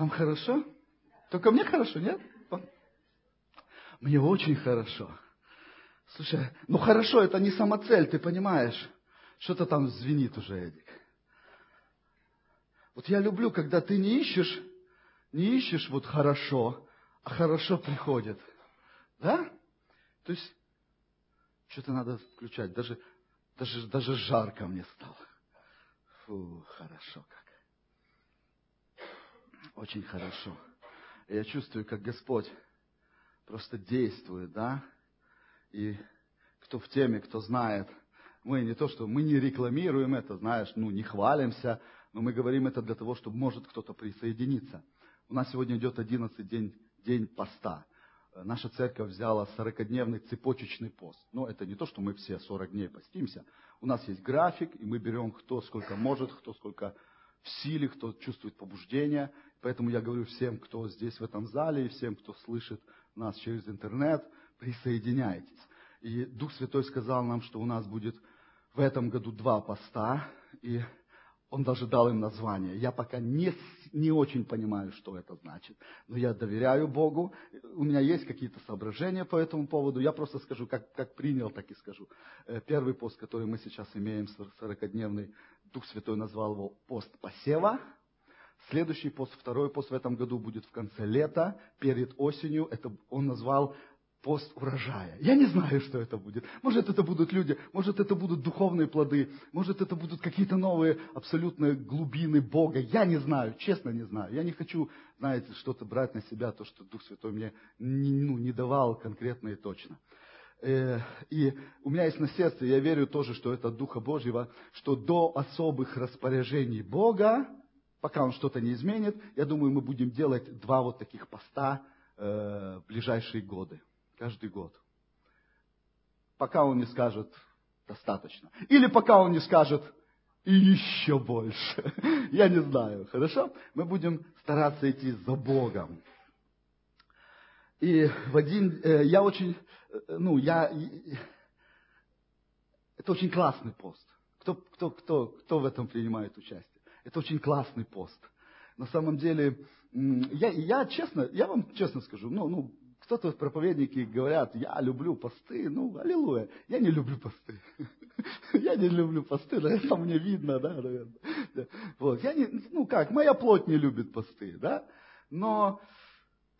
Вам хорошо? Только мне хорошо, нет? Мне очень хорошо. Слушай, ну хорошо, это не самоцель, ты понимаешь? Что-то там звенит уже, Эдик. Вот я люблю, когда ты не ищешь, не ищешь вот хорошо, а хорошо приходит. Да? То есть, что-то надо включать. Даже, даже, даже жарко мне стало. Фу, хорошо как. Очень хорошо. Я чувствую, как Господь просто действует, да? И кто в теме, кто знает, мы не то, что мы не рекламируем это, знаешь, ну, не хвалимся, но мы говорим это для того, чтобы может кто-то присоединиться. У нас сегодня идет 11 день, день поста. Наша церковь взяла 40-дневный цепочечный пост. Но это не то, что мы все 40 дней постимся. У нас есть график, и мы берем кто сколько может, кто сколько в силе, кто чувствует побуждение. Поэтому я говорю всем, кто здесь в этом зале, и всем, кто слышит нас через интернет, присоединяйтесь. И Дух Святой сказал нам, что у нас будет в этом году два поста, и он даже дал им название. Я пока не, не очень понимаю, что это значит. Но я доверяю Богу. У меня есть какие-то соображения по этому поводу. Я просто скажу, как, как принял, так и скажу. Э, первый пост, который мы сейчас имеем, 40-дневный, Дух Святой назвал его пост посева. Следующий пост, второй пост в этом году будет в конце лета, перед осенью. Это он назвал пост урожая. Я не знаю, что это будет. Может, это будут люди, может, это будут духовные плоды, может, это будут какие-то новые абсолютные глубины Бога. Я не знаю, честно не знаю. Я не хочу, знаете, что-то брать на себя, то, что Дух Святой мне не, ну, не давал конкретно и точно. Э, и у меня есть на сердце, я верю тоже, что это Духа Божьего, что до особых распоряжений Бога, пока Он что-то не изменит, я думаю, мы будем делать два вот таких поста э, в ближайшие годы каждый год. Пока он не скажет достаточно. Или пока он не скажет и еще больше. Я не знаю, хорошо? Мы будем стараться идти за Богом. И в один, э, я очень, э, ну, я, это очень классный пост. Кто, кто, кто, кто в этом принимает участие? Это очень классный пост. На самом деле, я, я честно, я вам честно скажу, ну, ну, кто-то проповедники говорят, я люблю посты, ну, аллилуйя. Я не люблю посты. Я не люблю посты, но это мне видно, да, наверное. Вот. Я не, ну как, моя плоть не любит посты, да. Но,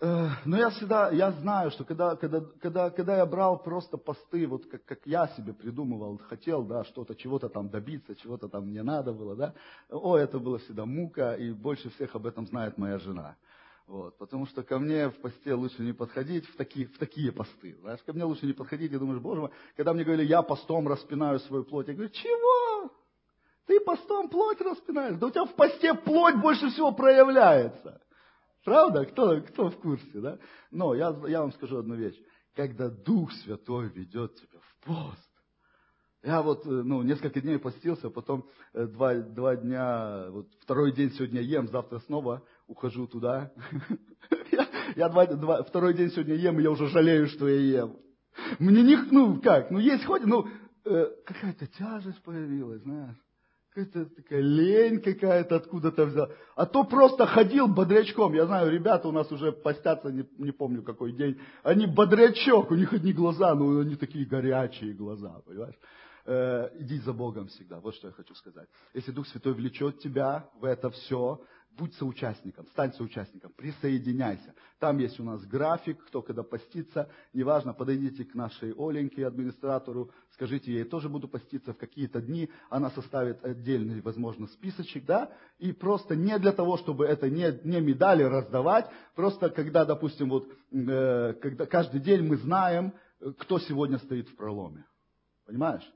э, но я всегда, я знаю, что когда, когда, когда, когда я брал просто посты, вот как, как я себе придумывал, хотел, да, что-то, чего-то там добиться, чего-то там мне надо было, да. О, это было всегда мука, и больше всех об этом знает моя жена. Вот, потому что ко мне в посте лучше не подходить в такие, в такие посты. Знаешь, ко мне лучше не подходить, и думаешь, боже мой, когда мне говорили, я постом распинаю свою плоть, я говорю, чего? Ты постом плоть распинаешь? Да у тебя в посте плоть больше всего проявляется. Правда? Кто, кто в курсе, да? Но я, я вам скажу одну вещь. Когда Дух Святой ведет тебя в пост, я вот, э, ну, несколько дней постился, потом э, два, два дня, вот второй день сегодня ем, завтра снова ухожу туда. Я, второй день сегодня ем, и я уже жалею, что я ем. Мне не, ну как, ну есть хоть, ну э, какая-то тяжесть появилась, знаешь. Какая-то такая лень какая-то откуда-то взял. А то просто ходил бодрячком. Я знаю, ребята у нас уже постятся, не, не помню какой день. Они бодрячок, у них одни глаза, но они такие горячие глаза, понимаешь. Э, иди за Богом всегда, вот что я хочу сказать. Если Дух Святой влечет тебя в это все, будь соучастником, стань соучастником, присоединяйся. Там есть у нас график, кто когда постится, неважно, подойдите к нашей Оленьке, администратору, скажите ей, тоже буду поститься в какие-то дни, она составит отдельный, возможно, списочек, да, и просто не для того, чтобы это не, не медали раздавать, просто когда, допустим, вот, э, когда каждый день мы знаем, кто сегодня стоит в проломе. Понимаешь?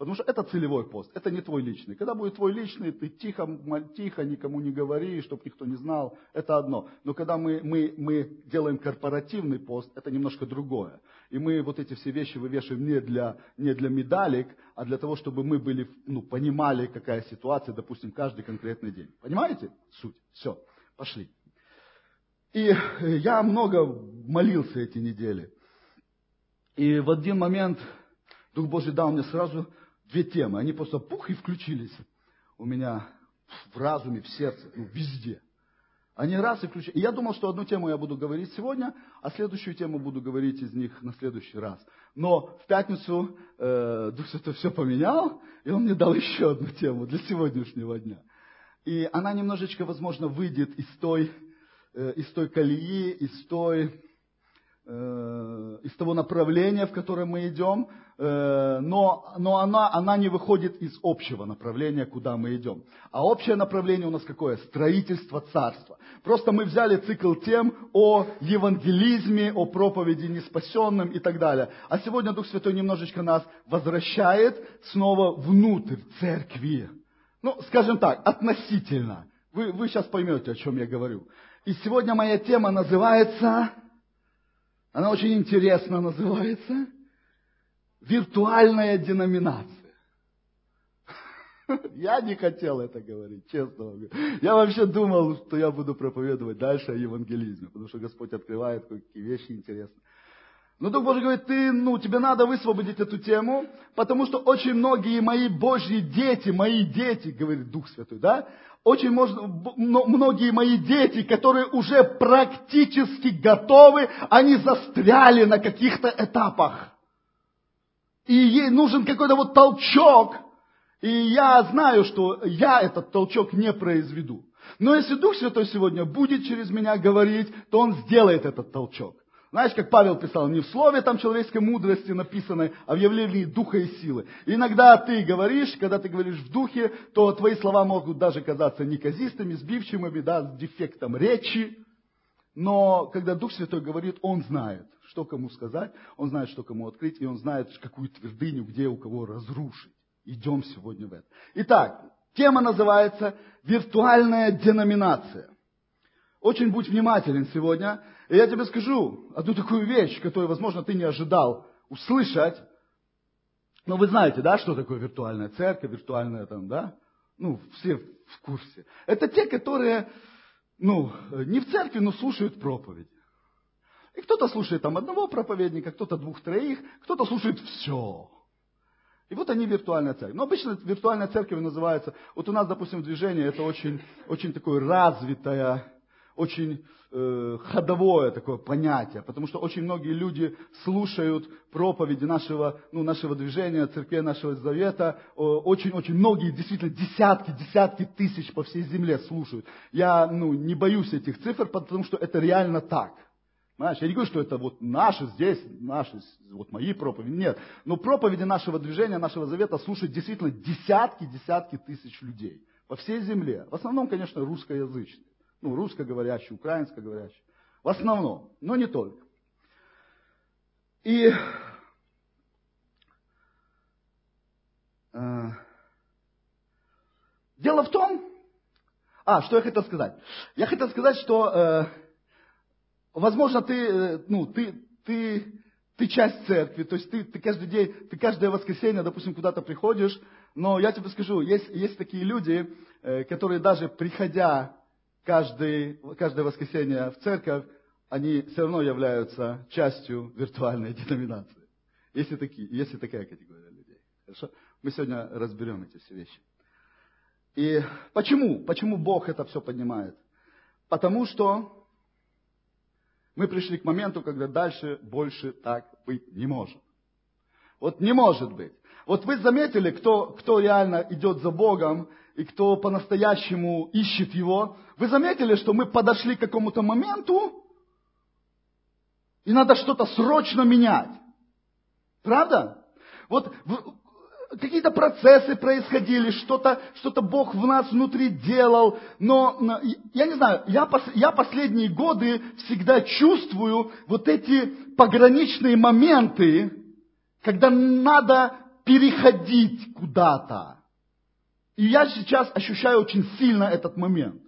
Потому что это целевой пост, это не твой личный. Когда будет твой личный, ты тихо, тихо, никому не говори, чтобы никто не знал, это одно. Но когда мы, мы, мы делаем корпоративный пост, это немножко другое. И мы вот эти все вещи вывешиваем не для, не для медалек, а для того, чтобы мы были, ну, понимали, какая ситуация, допустим, каждый конкретный день. Понимаете суть? Все, пошли. И я много молился эти недели. И в один момент Дух Божий дал мне сразу две темы. Они просто пух и включились у меня в разуме, в сердце, ну, везде. Они раз и включают. И я думал, что одну тему я буду говорить сегодня, а следующую тему буду говорить из них на следующий раз. Но в пятницу э, Дух Святой все поменял, и он мне дал еще одну тему для сегодняшнего дня. И она немножечко, возможно, выйдет из той, э, из той колеи, из той из того направления, в котором мы идем, э, но, но она, она не выходит из общего направления, куда мы идем. А общее направление у нас какое? Строительство царства. Просто мы взяли цикл тем о евангелизме, о проповеди неспасенным и так далее. А сегодня Дух Святой немножечко нас возвращает снова внутрь церкви. Ну, скажем так, относительно. Вы, вы сейчас поймете, о чем я говорю. И сегодня моя тема называется она очень интересно называется. Виртуальная деноминация. Я не хотел это говорить, честно вам Я вообще думал, что я буду проповедовать дальше о евангелизме, потому что Господь открывает какие вещи интересные. Но Дух Божий говорит, ты, ну, тебе надо высвободить эту тему, потому что очень многие мои Божьи дети, мои дети, говорит Дух Святой, да, очень можно, многие мои дети, которые уже практически готовы, они застряли на каких-то этапах. И ей нужен какой-то вот толчок. И я знаю, что я этот толчок не произведу. Но если Дух Святой сегодня будет через меня говорить, то Он сделает этот толчок. Знаешь, как Павел писал, не в слове там человеческой мудрости написанной, а в явлении духа и силы. И иногда ты говоришь, когда ты говоришь в духе, то твои слова могут даже казаться неказистыми, сбивчивыми, да, с дефектом речи. Но когда Дух Святой говорит, Он знает, что кому сказать, Он знает, что кому открыть, и Он знает, какую твердыню, где у кого разрушить. Идем сегодня в это. Итак, тема называется «Виртуальная деноминация». Очень будь внимателен сегодня. И я тебе скажу одну такую вещь, которую, возможно, ты не ожидал услышать. Но вы знаете, да, что такое виртуальная церковь, виртуальная там, да? Ну, все в курсе. Это те, которые, ну, не в церкви, но слушают проповеди. И кто-то слушает там одного проповедника, кто-то двух-троих, кто-то слушает все. И вот они виртуальная церковь. Но обычно виртуальная церковь называется, вот у нас, допустим, движение, это очень, очень такое развитое, очень э, ходовое такое понятие, потому что очень многие люди слушают проповеди нашего, ну, нашего движения, церкви нашего завета, очень-очень многие, действительно, десятки, десятки тысяч по всей земле слушают. Я ну, не боюсь этих цифр, потому что это реально так. Знаешь, я не говорю, что это вот наши здесь, наши, вот мои проповеди. Нет. Но проповеди нашего движения, нашего завета слушают действительно десятки, десятки тысяч людей по всей земле. В основном, конечно, русскоязычные ну, русскоговорящие, украинскоговорящие. В основном, но не только. И э, дело в том, а, что я хотел сказать. Я хотел сказать, что, э, возможно, ты, э, ну, ты, ты, ты часть церкви, то есть ты, ты каждый день, ты каждое воскресенье, допустим, куда-то приходишь, но я тебе скажу, есть, есть такие люди, э, которые даже приходя каждый, каждое воскресенье в церковь, они все равно являются частью виртуальной деноминации. Есть, такие, есть и такая категория людей. Хорошо? Мы сегодня разберем эти все вещи. И почему? Почему Бог это все поднимает? Потому что мы пришли к моменту, когда дальше больше так быть не может. Вот не может быть. Вот вы заметили, кто, кто реально идет за Богом, и кто по-настоящему ищет его, вы заметили, что мы подошли к какому-то моменту, и надо что-то срочно менять. Правда? Вот какие-то процессы происходили, что-то что Бог в нас внутри делал, но я не знаю, я, я последние годы всегда чувствую вот эти пограничные моменты, когда надо переходить куда-то. И я сейчас ощущаю очень сильно этот момент.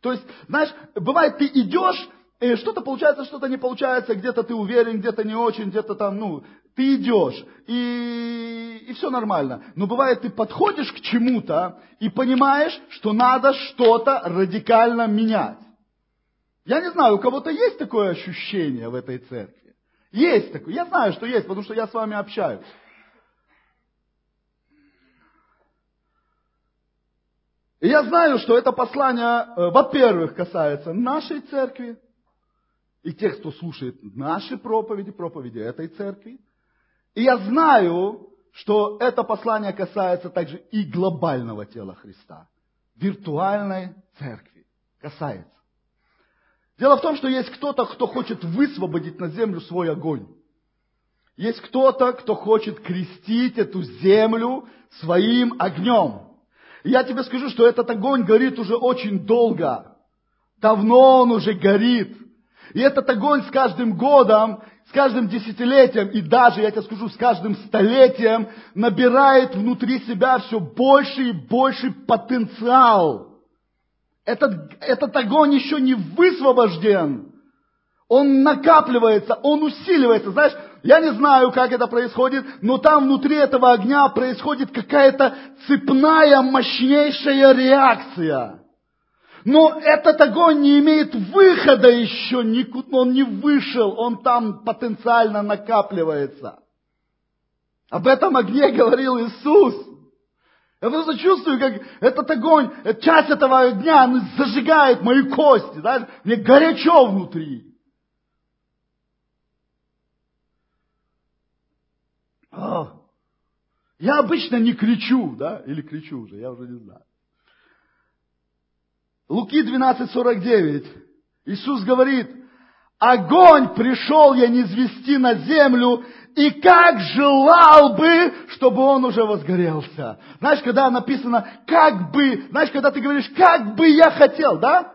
То есть, знаешь, бывает, ты идешь, и что-то получается, что-то не получается, где-то ты уверен, где-то не очень, где-то там, ну, ты идешь, и, и все нормально. Но бывает, ты подходишь к чему-то и понимаешь, что надо что-то радикально менять. Я не знаю, у кого-то есть такое ощущение в этой церкви? Есть такое. Я знаю, что есть, потому что я с вами общаюсь. И я знаю, что это послание, э, во-первых, касается нашей церкви, и тех, кто слушает наши проповеди, проповеди этой церкви. И я знаю, что это послание касается также и глобального тела Христа, виртуальной церкви. Касается. Дело в том, что есть кто-то, кто хочет высвободить на землю свой огонь. Есть кто-то, кто хочет крестить эту землю своим огнем. Я тебе скажу, что этот огонь горит уже очень долго. Давно он уже горит. И этот огонь с каждым годом, с каждым десятилетием и даже, я тебе скажу, с каждым столетием набирает внутри себя все больше и больше потенциал. Этот, этот огонь еще не высвобожден. Он накапливается, он усиливается. Знаешь, я не знаю, как это происходит, но там внутри этого огня происходит какая-то цепная, мощнейшая реакция. Но этот огонь не имеет выхода еще, никуда, он не вышел, он там потенциально накапливается. Об этом огне говорил Иисус. Я просто чувствую, как этот огонь, часть этого огня он зажигает мои кости, знаешь, мне горячо внутри. А, я обычно не кричу, да, или кричу уже, я уже не знаю. Луки 12.49. Иисус говорит, огонь пришел я не звести на землю, и как желал бы, чтобы он уже возгорелся. Знаешь, когда написано как бы, знаешь, когда ты говоришь, как бы я хотел, да?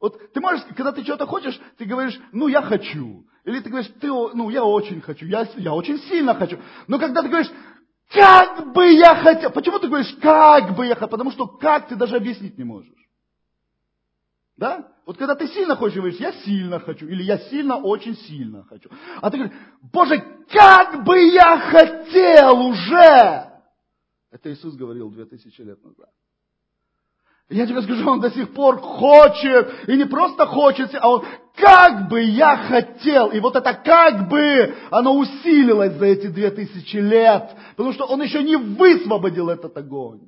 Вот ты можешь, когда ты что-то хочешь, ты говоришь, ну я хочу. Или ты говоришь, ты, ну я очень хочу, я, я очень сильно хочу. Но когда ты говоришь, как бы я хотел, почему ты говоришь, как бы я хотел? Потому что как ты даже объяснить не можешь. Да? Вот когда ты сильно хочешь, говоришь, я сильно хочу, или я сильно, очень сильно хочу. А ты говоришь, Боже, как бы я хотел уже! Это Иисус говорил две тысячи лет назад. Я тебе скажу, он до сих пор хочет, и не просто хочет, а он как бы я хотел. И вот это как бы, оно усилилось за эти две тысячи лет, потому что он еще не высвободил этот огонь.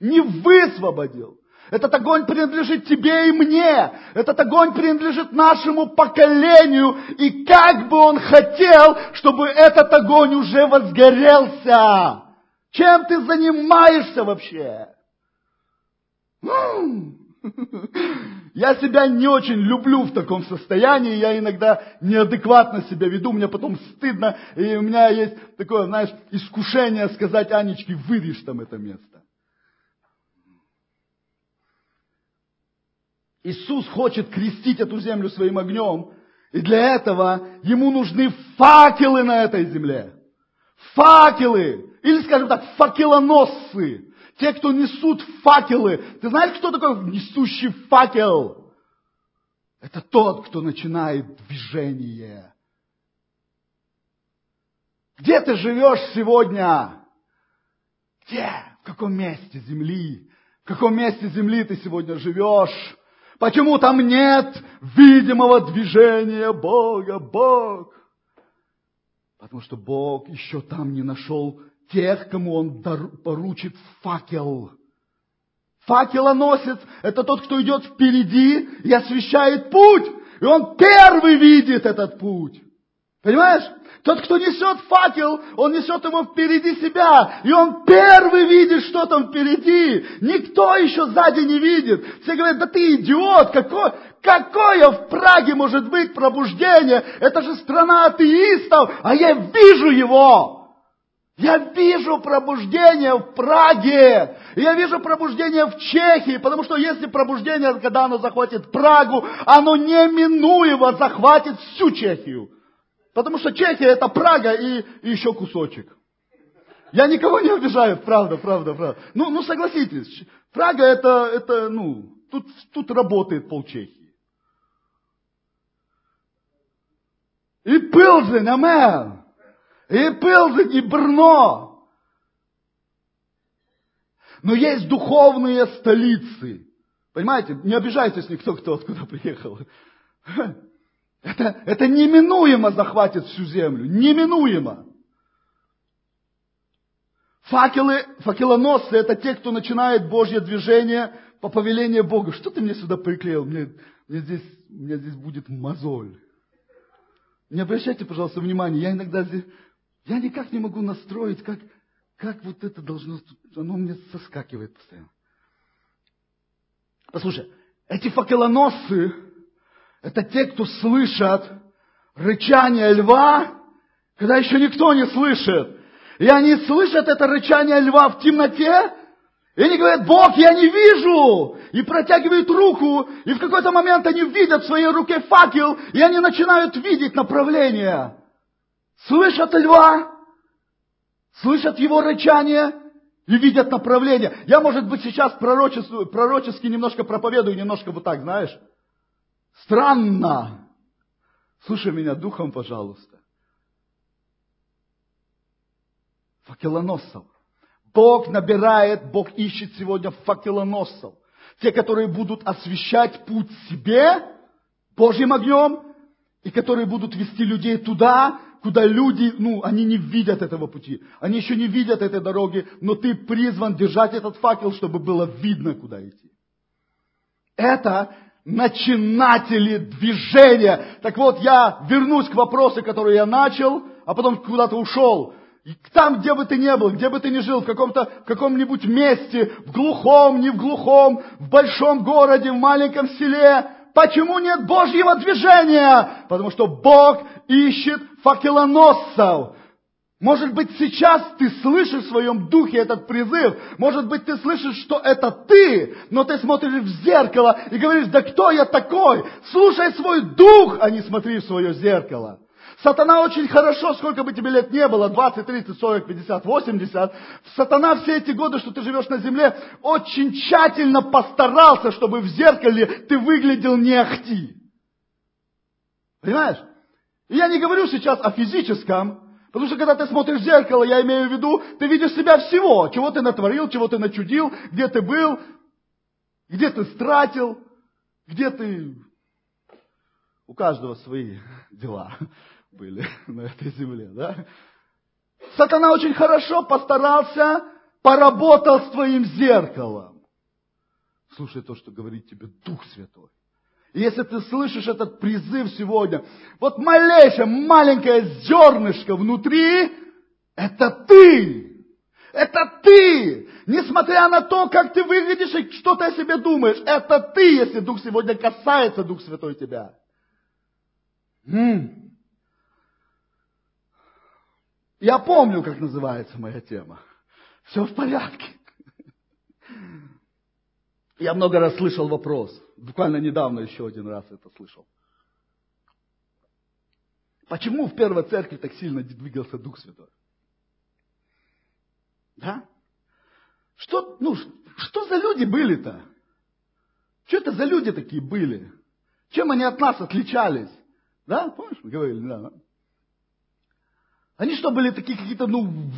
Не высвободил. Этот огонь принадлежит тебе и мне. Этот огонь принадлежит нашему поколению. И как бы он хотел, чтобы этот огонь уже возгорелся. Чем ты занимаешься вообще? Я себя не очень люблю в таком состоянии, я иногда неадекватно себя веду, мне потом стыдно, и у меня есть такое, знаешь, искушение сказать Анечке, вырежь там это место. Иисус хочет крестить эту землю своим огнем, и для этого ему нужны факелы на этой земле. Факелы! Или, скажем так, факелоносцы. Те, кто несут факелы. Ты знаешь, кто такой несущий факел? Это тот, кто начинает движение. Где ты живешь сегодня? Где? В каком месте земли? В каком месте земли ты сегодня живешь? Почему там нет видимого движения Бога, Бог? Потому что Бог еще там не нашел тех, кому Он поручит факел. Факелоносец – это тот, кто идет впереди и освещает путь. И он первый видит этот путь. Понимаешь? Тот, кто несет факел, он несет его впереди себя. И он первый видит, что там впереди. Никто еще сзади не видит. Все говорят, да ты идиот, какой, какое в Праге может быть пробуждение? Это же страна атеистов, а я вижу его. Я вижу пробуждение в Праге. Я вижу пробуждение в Чехии, потому что если пробуждение, когда оно захватит Прагу, оно неминуемо захватит всю Чехию. Потому что Чехия это Прага и, и еще кусочек. Я никого не обижаю, правда, правда, правда. Ну, ну согласитесь, Прага это, это ну, тут, тут работает пол Чехии. И Пилзен, амен. И Пилзен, и Брно. Но есть духовные столицы. Понимаете, не обижайтесь никто, кто откуда приехал. Это, это неминуемо захватит всю землю. Неминуемо. Факелы, факелоносцы – это те, кто начинает Божье движение по повелению Бога. Что ты мне сюда приклеил? Мне, мне, здесь, мне здесь будет мозоль. Не обращайте, пожалуйста, внимания. Я иногда здесь, я никак не могу настроить, как, как вот это должно, оно мне соскакивает постоянно. Послушай, эти факелоносцы – это те, кто слышат рычание льва, когда еще никто не слышит. И они слышат это рычание льва в темноте, и они говорят, Бог, я не вижу! И протягивают руку, и в какой-то момент они видят в своей руке факел, и они начинают видеть направление. Слышат льва, слышат его рычание и видят направление. Я, может быть, сейчас пророчески, пророчески немножко проповедую, немножко вот так, знаешь. Странно. Слушай меня духом, пожалуйста. Факелоносцев. Бог набирает, Бог ищет сегодня факелоносцев. Те, которые будут освещать путь себе Божьим огнем, и которые будут вести людей туда, куда люди, ну, они не видят этого пути. Они еще не видят этой дороги, но ты призван держать этот факел, чтобы было видно, куда идти. Это начинатели движения. Так вот, я вернусь к вопросу, который я начал, а потом куда-то ушел. Там, где бы ты ни был, где бы ты ни жил, в, каком-то, в каком-нибудь месте, в глухом, не в глухом, в большом городе, в маленьком селе, почему нет Божьего движения? Потому что Бог ищет факелоносцев. Может быть, сейчас ты слышишь в своем духе этот призыв. Может быть, ты слышишь, что это ты, но ты смотришь в зеркало и говоришь, да кто я такой? Слушай свой дух, а не смотри в свое зеркало. Сатана очень хорошо, сколько бы тебе лет не было, 20, 30, 40, 50, 80, сатана все эти годы, что ты живешь на земле, очень тщательно постарался, чтобы в зеркале ты выглядел не ахти. Понимаешь? И я не говорю сейчас о физическом, потому что когда ты смотришь в зеркало, я имею в виду, ты видишь себя всего, чего ты натворил, чего ты начудил, где ты был, где ты стратил, где ты... У каждого свои дела были на этой земле, да? Сатана очень хорошо постарался, поработал с твоим зеркалом. Слушай то, что говорит тебе Дух Святой. И если ты слышишь этот призыв сегодня, вот малейшее, маленькое зернышко внутри, это ты. Это ты. Несмотря на то, как ты выглядишь и что ты о себе думаешь, это ты, если Дух сегодня касается, Дух Святой тебя. Я помню, как называется моя тема. Все в порядке. Я много раз слышал вопрос. Буквально недавно еще один раз это слышал. Почему в первой церкви так сильно двигался Дух Святой? Да? Что, ну, что за люди были-то? Что это за люди такие были? Чем они от нас отличались? Да, помнишь, мы говорили, да. Они что, были такие какие-то, ну,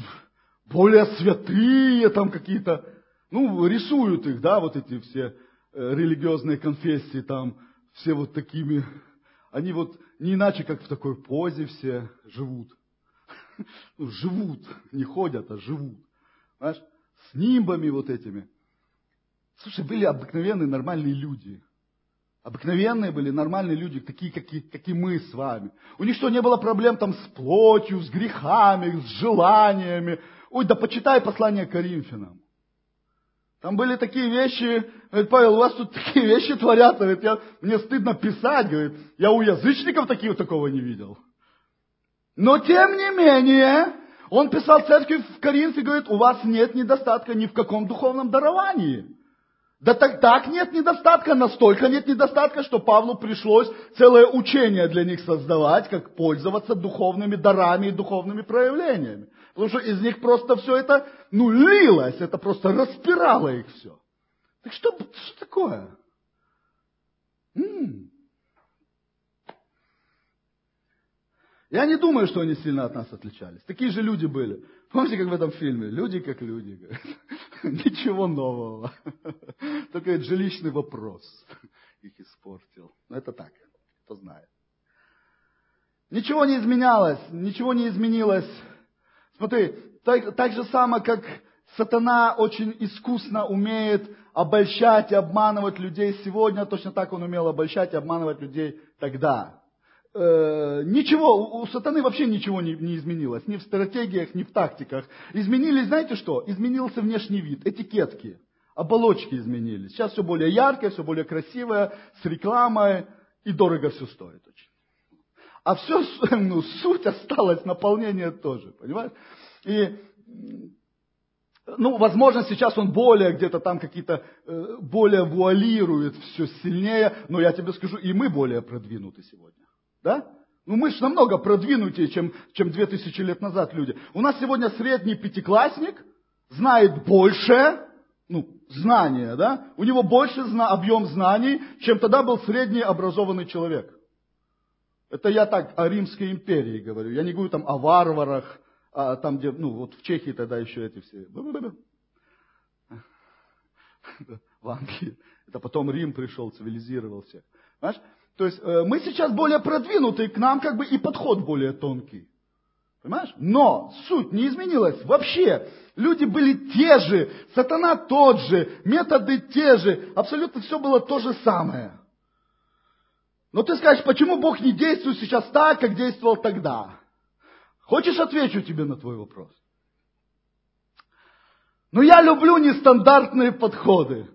более святые там какие-то, ну, рисуют их, да, вот эти все э, религиозные конфессии там, все вот такими, они вот не иначе, как в такой позе все живут. Ну, живут, не ходят, а живут. Понимаешь? С нимбами вот этими. Слушай, были обыкновенные нормальные люди. Обыкновенные были, нормальные люди, такие, как и, как и мы с вами. У них что, не было проблем там с плотью, с грехами, с желаниями? Ой, да почитай послание Коринфянам. Там были такие вещи, говорит, Павел, у вас тут такие вещи творятся, говорит, я, мне стыдно писать, говорит, я у язычников таких, такого не видел. Но тем не менее, он писал церкви в Коринфе, говорит, у вас нет недостатка ни в каком духовном даровании. Да так, так нет недостатка, настолько нет недостатка, что Павлу пришлось целое учение для них создавать, как пользоваться духовными дарами и духовными проявлениями. Потому что из них просто все это, ну, лилось, это просто распирало их все. Так что, что такое? М-м. Я не думаю, что они сильно от нас отличались. Такие же люди были. Помните, как в этом фильме? Люди как люди. Ничего нового. Только жилищный вопрос их испортил. Но это так, кто знает. Ничего не изменялось, ничего не изменилось. Смотри, так, так же само, как сатана очень искусно умеет обольщать и обманывать людей сегодня, точно так он умел обольщать и обманывать людей тогда. Э, ничего, у сатаны вообще ничего не, не изменилось, ни в стратегиях, ни в тактиках. Изменились, знаете что? Изменился внешний вид, этикетки, оболочки изменились. Сейчас все более яркое, все более красивое, с рекламой, и дорого все стоит очень. А все, ну, суть осталась, наполнение тоже, понимаешь? И ну, возможно, сейчас он более где-то там какие-то, э, более вуалирует все сильнее, но я тебе скажу, и мы более продвинуты сегодня. Да? Ну мы же намного продвинутее, чем, чем 2000 лет назад люди. У нас сегодня средний пятиклассник знает больше, ну, знания, да? У него больше зна, объем знаний, чем тогда был средний образованный человек. Это я так о Римской империи говорю. Я не говорю там о варварах, а там, где, ну, вот в Чехии тогда еще эти все. В Англии. Это потом Рим пришел, цивилизировал всех. Понимаешь? То есть э, мы сейчас более продвинутые, к нам как бы и подход более тонкий. Понимаешь? Но суть не изменилась вообще. Люди были те же, сатана тот же, методы те же, абсолютно все было то же самое. Но ты скажешь, почему Бог не действует сейчас так, как действовал тогда? Хочешь, отвечу тебе на твой вопрос? Но я люблю нестандартные подходы.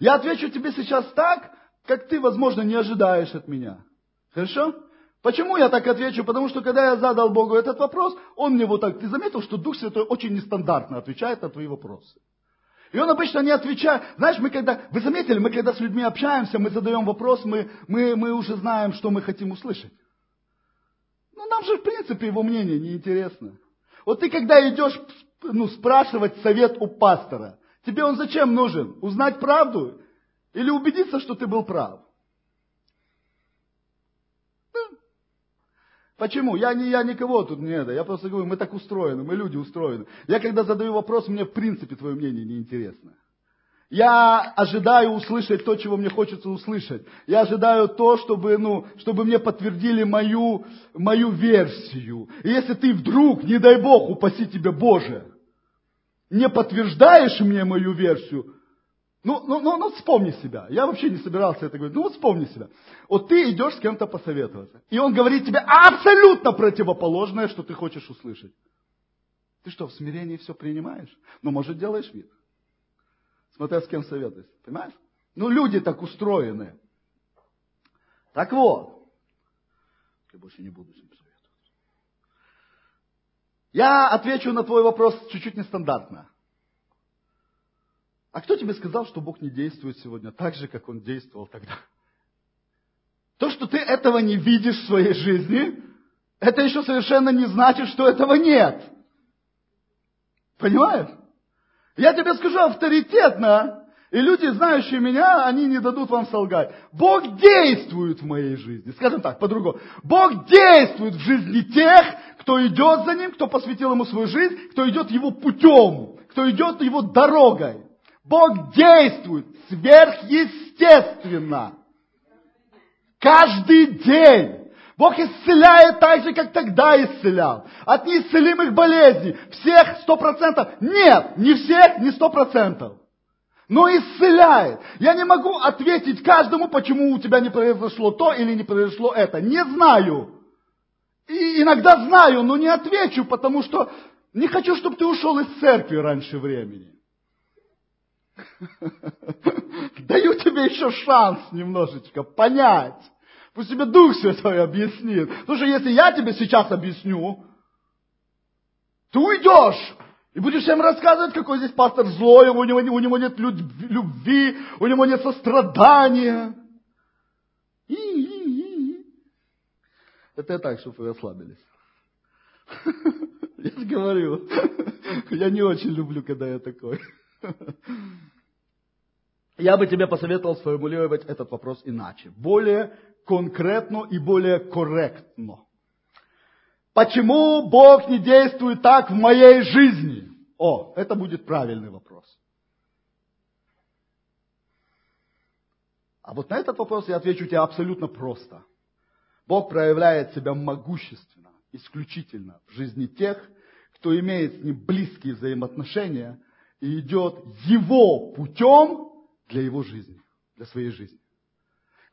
Я отвечу тебе сейчас так, как ты, возможно, не ожидаешь от меня. Хорошо? Почему я так отвечу? Потому что когда я задал Богу этот вопрос, Он мне вот так, ты заметил, что Дух Святой очень нестандартно отвечает на твои вопросы. И он обычно не отвечает. Знаешь, мы когда, вы заметили, мы когда с людьми общаемся, мы задаем вопрос, мы, мы, мы уже знаем, что мы хотим услышать. Ну, нам же, в принципе, его мнение неинтересно. Вот ты, когда идешь ну, спрашивать совет у пастора, тебе он зачем нужен? Узнать правду или убедиться, что ты был прав? Почему? Я, не, я никого тут не это. Я просто говорю, мы так устроены, мы люди устроены. Я когда задаю вопрос, мне в принципе твое мнение не интересно. Я ожидаю услышать то, чего мне хочется услышать. Я ожидаю то, чтобы, ну, чтобы мне подтвердили мою, мою версию. И если ты вдруг, не дай Бог, упаси тебя Боже, не подтверждаешь мне мою версию, ну, ну, ну, ну, вспомни себя. Я вообще не собирался это говорить. Ну, вот вспомни себя. Вот ты идешь с кем-то посоветоваться. И он говорит тебе абсолютно противоположное, что ты хочешь услышать. Ты что, в смирении все принимаешь? Ну, может, делаешь вид. Смотря с кем советуешься. Понимаешь? Ну, люди так устроены. Так вот. Я больше не буду с ним советоваться. Я отвечу на твой вопрос чуть-чуть нестандартно. А кто тебе сказал, что Бог не действует сегодня так же, как Он действовал тогда? То, что ты этого не видишь в своей жизни, это еще совершенно не значит, что этого нет. Понимаешь? Я тебе скажу авторитетно, и люди, знающие меня, они не дадут вам солгать. Бог действует в моей жизни. Скажем так, по-другому. Бог действует в жизни тех, кто идет за Ним, кто посвятил Ему свою жизнь, кто идет Его путем, кто идет Его дорогой. Бог действует сверхъестественно. Каждый день. Бог исцеляет так же, как тогда исцелял. От неисцелимых болезней. Всех сто процентов? Нет, не всех, не сто процентов. Но исцеляет. Я не могу ответить каждому, почему у тебя не произошло то или не произошло это. Не знаю. И иногда знаю, но не отвечу, потому что не хочу, чтобы ты ушел из церкви раньше времени. Даю тебе еще шанс немножечко понять. Пусть тебе Дух Святой объяснит. Что если я тебе сейчас объясню, ты уйдешь. И будешь всем рассказывать, какой здесь пастор злой, у него, у него нет любви, у него нет сострадания. И, и, и. Это я так, чтобы вы расслабились. Я же говорю, я не очень люблю, когда я такой. Я бы тебе посоветовал сформулировать этот вопрос иначе. Более конкретно и более корректно. Почему Бог не действует так в моей жизни? О, это будет правильный вопрос. А вот на этот вопрос я отвечу тебе абсолютно просто. Бог проявляет себя могущественно, исключительно в жизни тех, кто имеет с ним близкие взаимоотношения и идет его путем для его жизни, для своей жизни.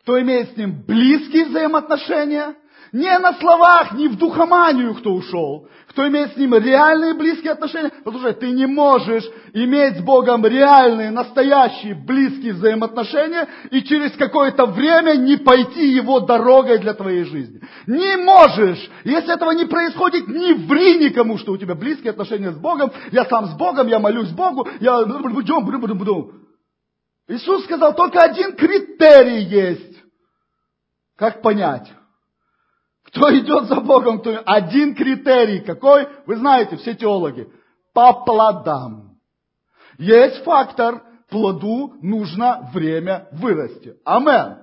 Кто имеет с ним близкие взаимоотношения – не на словах, не в духоманию кто ушел. Кто имеет с ним реальные близкие отношения. Послушай, ты не можешь иметь с Богом реальные, настоящие, близкие взаимоотношения и через какое-то время не пойти его дорогой для твоей жизни. Не можешь. Если этого не происходит, не ври никому, что у тебя близкие отношения с Богом. Я сам с Богом, я молюсь Богу, я... Иисус сказал, только один критерий есть. Как понять? Кто идет за Богом, то один критерий. Какой? Вы знаете, все теологи. По плодам. Есть фактор, плоду нужно время вырасти. Амен.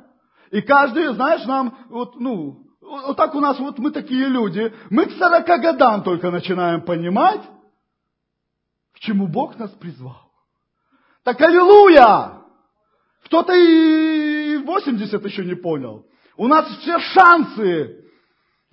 И каждый, знаешь, нам, вот, ну, вот так у нас, вот мы такие люди, мы к 40 годам только начинаем понимать, к чему Бог нас призвал. Так аллилуйя! Кто-то и 80 еще не понял. У нас все шансы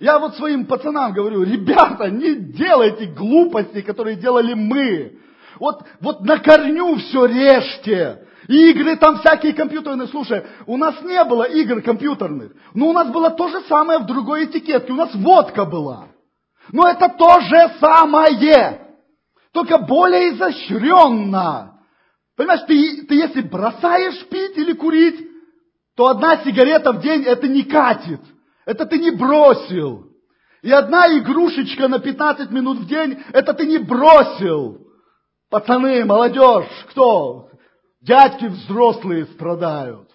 я вот своим пацанам говорю, ребята, не делайте глупости, которые делали мы. Вот, вот на корню все режьте. Игры там всякие компьютерные. Слушай, у нас не было игр компьютерных. Но у нас было то же самое в другой этикетке. У нас водка была. Но это то же самое. Только более изощренно. Понимаешь, ты, ты если бросаешь пить или курить, то одна сигарета в день это не катит. Это ты не бросил. И одна игрушечка на 15 минут в день, это ты не бросил. Пацаны, молодежь, кто? Дядьки взрослые страдают.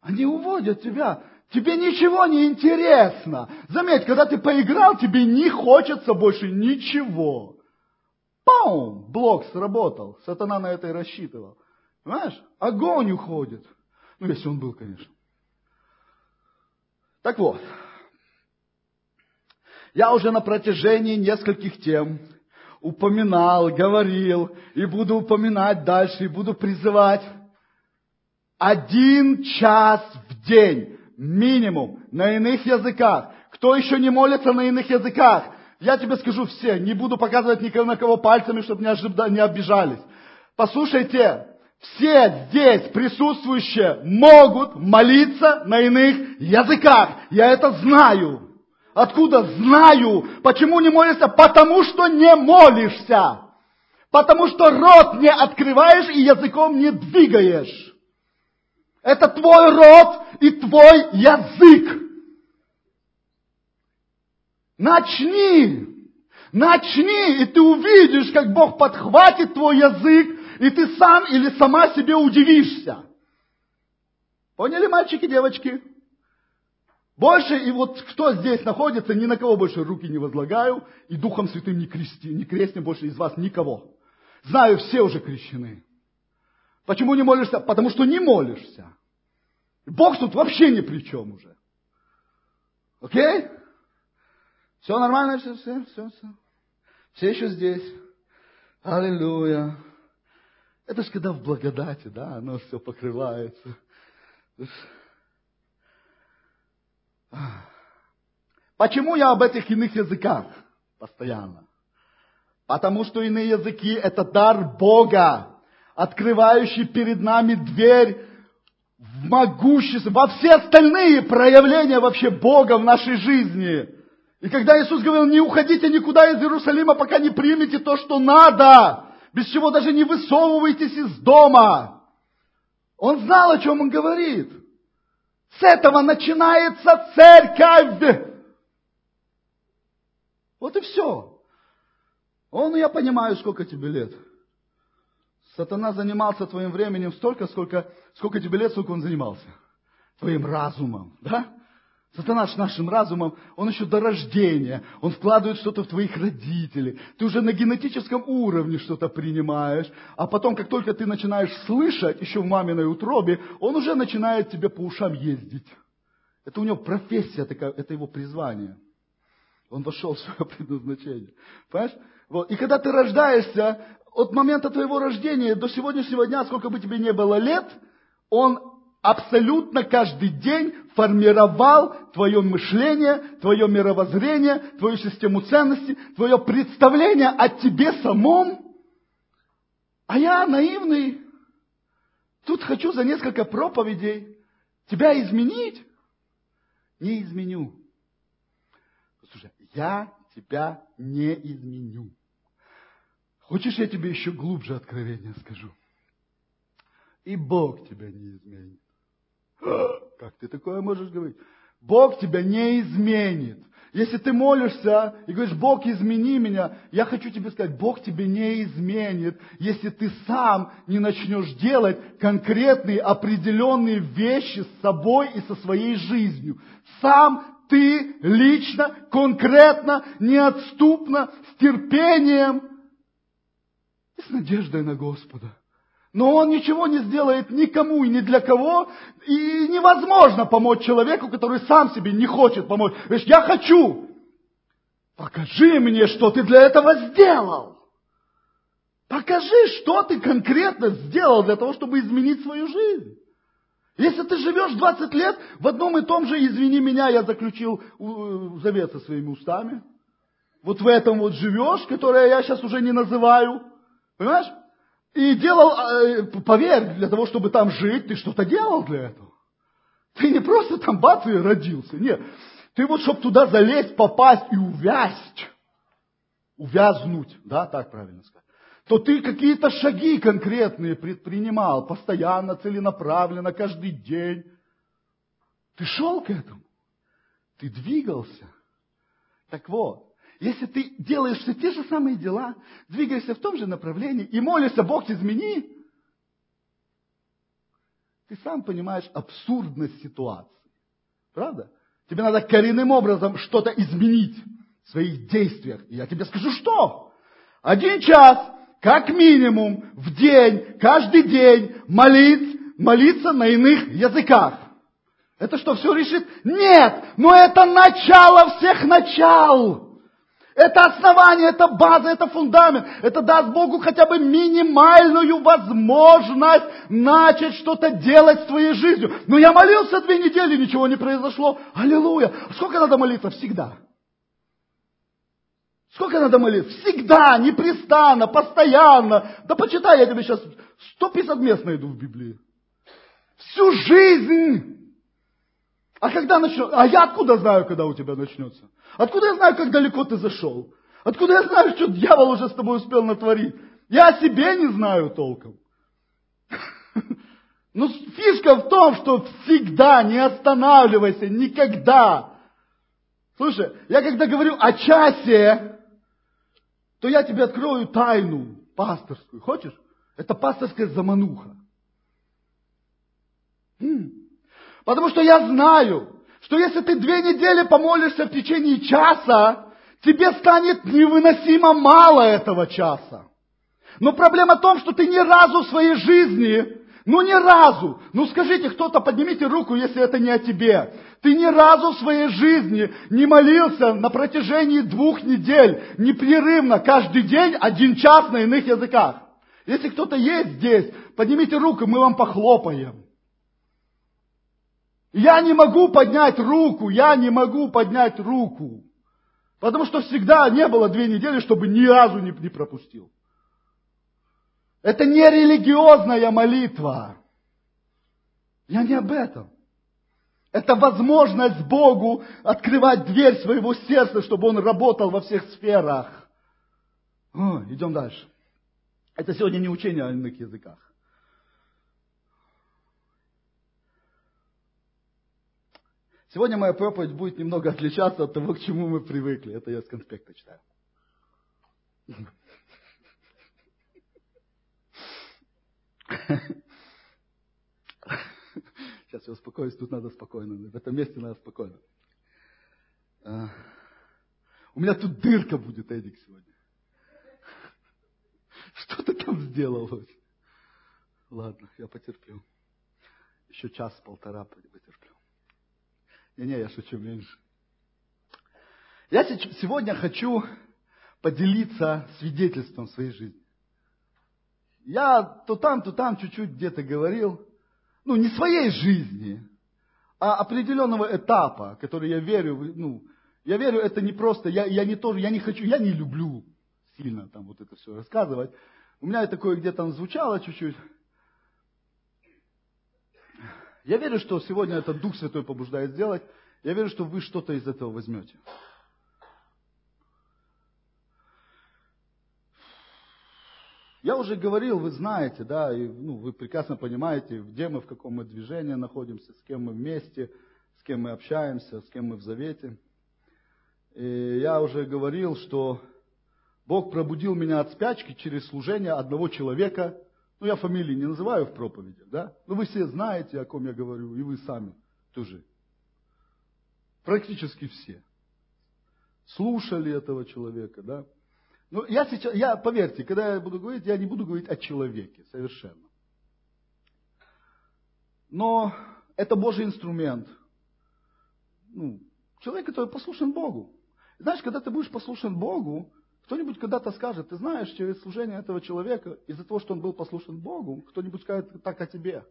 Они уводят тебя. Тебе ничего не интересно. Заметь, когда ты поиграл, тебе не хочется больше ничего. Паум! Блок сработал. Сатана на это и рассчитывал. Понимаешь? Огонь уходит. Ну, если он был, конечно. Так вот, я уже на протяжении нескольких тем упоминал, говорил, и буду упоминать дальше, и буду призывать один час в день, минимум, на иных языках. Кто еще не молится на иных языках? Я тебе скажу все, не буду показывать никого на кого пальцами, чтобы не обижались. Послушайте, все здесь присутствующие могут молиться на иных языках. Я это знаю. Откуда знаю? Почему не молишься? Потому что не молишься. Потому что рот не открываешь и языком не двигаешь. Это твой рот и твой язык. Начни. Начни, и ты увидишь, как Бог подхватит твой язык и ты сам или сама себе удивишься. Поняли, мальчики, девочки? Больше, и вот кто здесь находится, ни на кого больше руки не возлагаю, и Духом Святым не, крести, не крестим больше из вас никого. Знаю, все уже крещены. Почему не молишься? Потому что не молишься. Бог тут вообще ни при чем уже. Окей? Все нормально, все, все, все, все. Все еще здесь. Аллилуйя. Это же когда в благодати, да, оно все покрывается. Почему я об этих иных языках постоянно? Потому что иные языки – это дар Бога, открывающий перед нами дверь в могущество, во все остальные проявления вообще Бога в нашей жизни. И когда Иисус говорил, не уходите никуда из Иерусалима, пока не примете то, что надо, без чего даже не высовывайтесь из дома. Он знал, о чем он говорит. С этого начинается церковь. Вот и все. Он, я понимаю, сколько тебе лет. Сатана занимался твоим временем столько, сколько, сколько тебе лет, сколько он занимался. Твоим разумом, да? Сатана с нашим разумом, он еще до рождения, он вкладывает что-то в твоих родителей. Ты уже на генетическом уровне что-то принимаешь, а потом, как только ты начинаешь слышать, еще в маминой утробе, он уже начинает тебе по ушам ездить. Это у него профессия такая, это его призвание. Он вошел в свое предназначение. Понимаешь? Вот. И когда ты рождаешься, от момента твоего рождения до сегодняшнего дня, сколько бы тебе не было лет, он абсолютно каждый день формировал твое мышление, твое мировоззрение, твою систему ценностей, твое представление о тебе самом. А я наивный. Тут хочу за несколько проповедей тебя изменить. Не изменю. Слушай, я тебя не изменю. Хочешь, я тебе еще глубже откровение скажу? И Бог тебя не изменит. Как ты такое можешь говорить? Бог тебя не изменит. Если ты молишься и говоришь, Бог, измени меня, я хочу тебе сказать, Бог тебе не изменит, если ты сам не начнешь делать конкретные определенные вещи с собой и со своей жизнью. Сам ты лично, конкретно, неотступно, с терпением и с надеждой на Господа. Но он ничего не сделает никому и ни для кого. И невозможно помочь человеку, который сам себе не хочет помочь. Говоришь, я хочу. Покажи мне, что ты для этого сделал. Покажи, что ты конкретно сделал для того, чтобы изменить свою жизнь. Если ты живешь 20 лет в одном и том же, извини меня, я заключил завет со своими устами. Вот в этом вот живешь, которое я сейчас уже не называю. Понимаешь? И делал, э, поверь, для того, чтобы там жить, ты что-то делал для этого. Ты не просто там бац и родился. Нет. Ты вот, чтобы туда залезть, попасть и увязть, увязнуть, да, так правильно сказать, то ты какие-то шаги конкретные предпринимал, постоянно, целенаправленно, каждый день. Ты шел к этому. Ты двигался. Так вот, если ты делаешь все те же самые дела, двигаешься в том же направлении и молишься, Бог, измени, ты сам понимаешь абсурдность ситуации. Правда? Тебе надо коренным образом что-то изменить в своих действиях. И я тебе скажу, что? Один час, как минимум, в день, каждый день молить, молиться на иных языках. Это что, все решит? Нет, но это начало всех начал. Это основание, это база, это фундамент. Это даст Богу хотя бы минимальную возможность начать что-то делать в своей жизнью. Но я молился две недели, ничего не произошло. Аллилуйя. Сколько надо молиться? Всегда. Сколько надо молиться? Всегда, непрестанно, постоянно. Да почитай, я тебе сейчас 150 мест найду в Библии. Всю жизнь. А когда начнется? А я откуда знаю, когда у тебя начнется? Откуда я знаю, как далеко ты зашел? Откуда я знаю, что дьявол уже с тобой успел натворить? Я о себе не знаю толком. Но фишка в том, что всегда не останавливайся, никогда. Слушай, я когда говорю о часе, то я тебе открою тайну пасторскую. Хочешь? Это пасторская замануха. Потому что я знаю, что если ты две недели помолишься в течение часа, тебе станет невыносимо мало этого часа. Но проблема в том, что ты ни разу в своей жизни, ну ни разу, ну скажите, кто-то поднимите руку, если это не о тебе. Ты ни разу в своей жизни не молился на протяжении двух недель, непрерывно, каждый день, один час на иных языках. Если кто-то есть здесь, поднимите руку, мы вам похлопаем. Я не могу поднять руку, я не могу поднять руку. Потому что всегда не было две недели, чтобы ни разу не, не пропустил. Это не религиозная молитва. Я не об этом. Это возможность Богу открывать дверь своего сердца, чтобы Он работал во всех сферах. О, идем дальше. Это сегодня не учение о иных языках. Сегодня моя проповедь будет немного отличаться от того, к чему мы привыкли. Это я с конспекта читаю. Сейчас я успокоюсь, тут надо спокойно. В этом месте надо спокойно. А, у меня тут дырка будет, Эдик, сегодня. Что ты там сделал? Ладно, я потерплю. Еще час-полтора потерплю. Не-не, я шучу меньше. Я сегодня хочу поделиться свидетельством своей жизни. Я то там, то там чуть-чуть где-то говорил. ну, не своей жизни, а определенного этапа, который я верю, ну, я верю, это не просто, я, я не тоже, я не хочу, я не люблю сильно там вот это все рассказывать. У меня такое где-то звучало чуть-чуть. Я верю, что сегодня этот Дух Святой побуждает сделать. Я верю, что вы что-то из этого возьмете. Я уже говорил, вы знаете, да, и ну, вы прекрасно понимаете, где мы, в каком мы движении находимся, с кем мы вместе, с кем мы общаемся, с кем мы в завете. И я уже говорил, что Бог пробудил меня от спячки через служение одного человека. Ну, я фамилии не называю в проповедях, да? Но вы все знаете, о ком я говорю, и вы сами тоже. Практически все. Слушали этого человека, да? Ну, я сейчас, я, поверьте, когда я буду говорить, я не буду говорить о человеке совершенно. Но это Божий инструмент. Ну, человек, который послушен Богу. Знаешь, когда ты будешь послушен Богу, кто-нибудь когда-то скажет, ты знаешь, через служение этого человека, из-за того, что он был послушен Богу, кто-нибудь скажет так о тебе.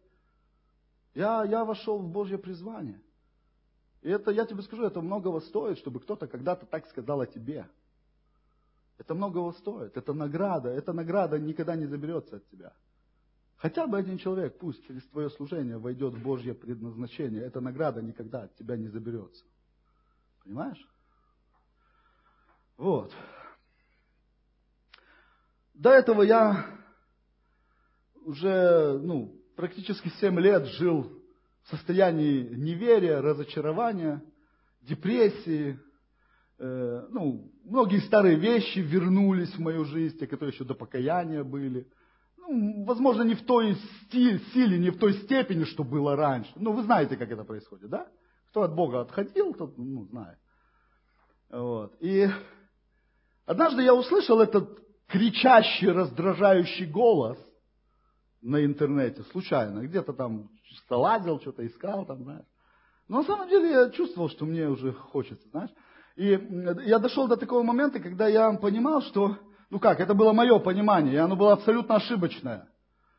Я, я вошел в Божье призвание. И это, я тебе скажу, это многого стоит, чтобы кто-то когда-то так сказал о тебе. Это многого стоит. Это награда. Эта награда никогда не заберется от тебя. Хотя бы один человек, пусть через твое служение войдет в Божье предназначение, эта награда никогда от тебя не заберется. Понимаешь? Вот. До этого я уже ну, практически 7 лет жил в состоянии неверия, разочарования, депрессии, Э, ну, многие старые вещи вернулись в мою жизнь, те, которые еще до покаяния были. Ну, возможно, не в той стиль, силе, не в той степени, что было раньше. Ну, вы знаете, как это происходит, да? Кто от Бога отходил, тот, ну, знает. Вот. И однажды я услышал этот кричащий, раздражающий голос на интернете, случайно. Где-то там лазил, что-то искал, там, знаешь. Но на самом деле я чувствовал, что мне уже хочется, знаешь. И я дошел до такого момента, когда я понимал, что, ну как, это было мое понимание, и оно было абсолютно ошибочное.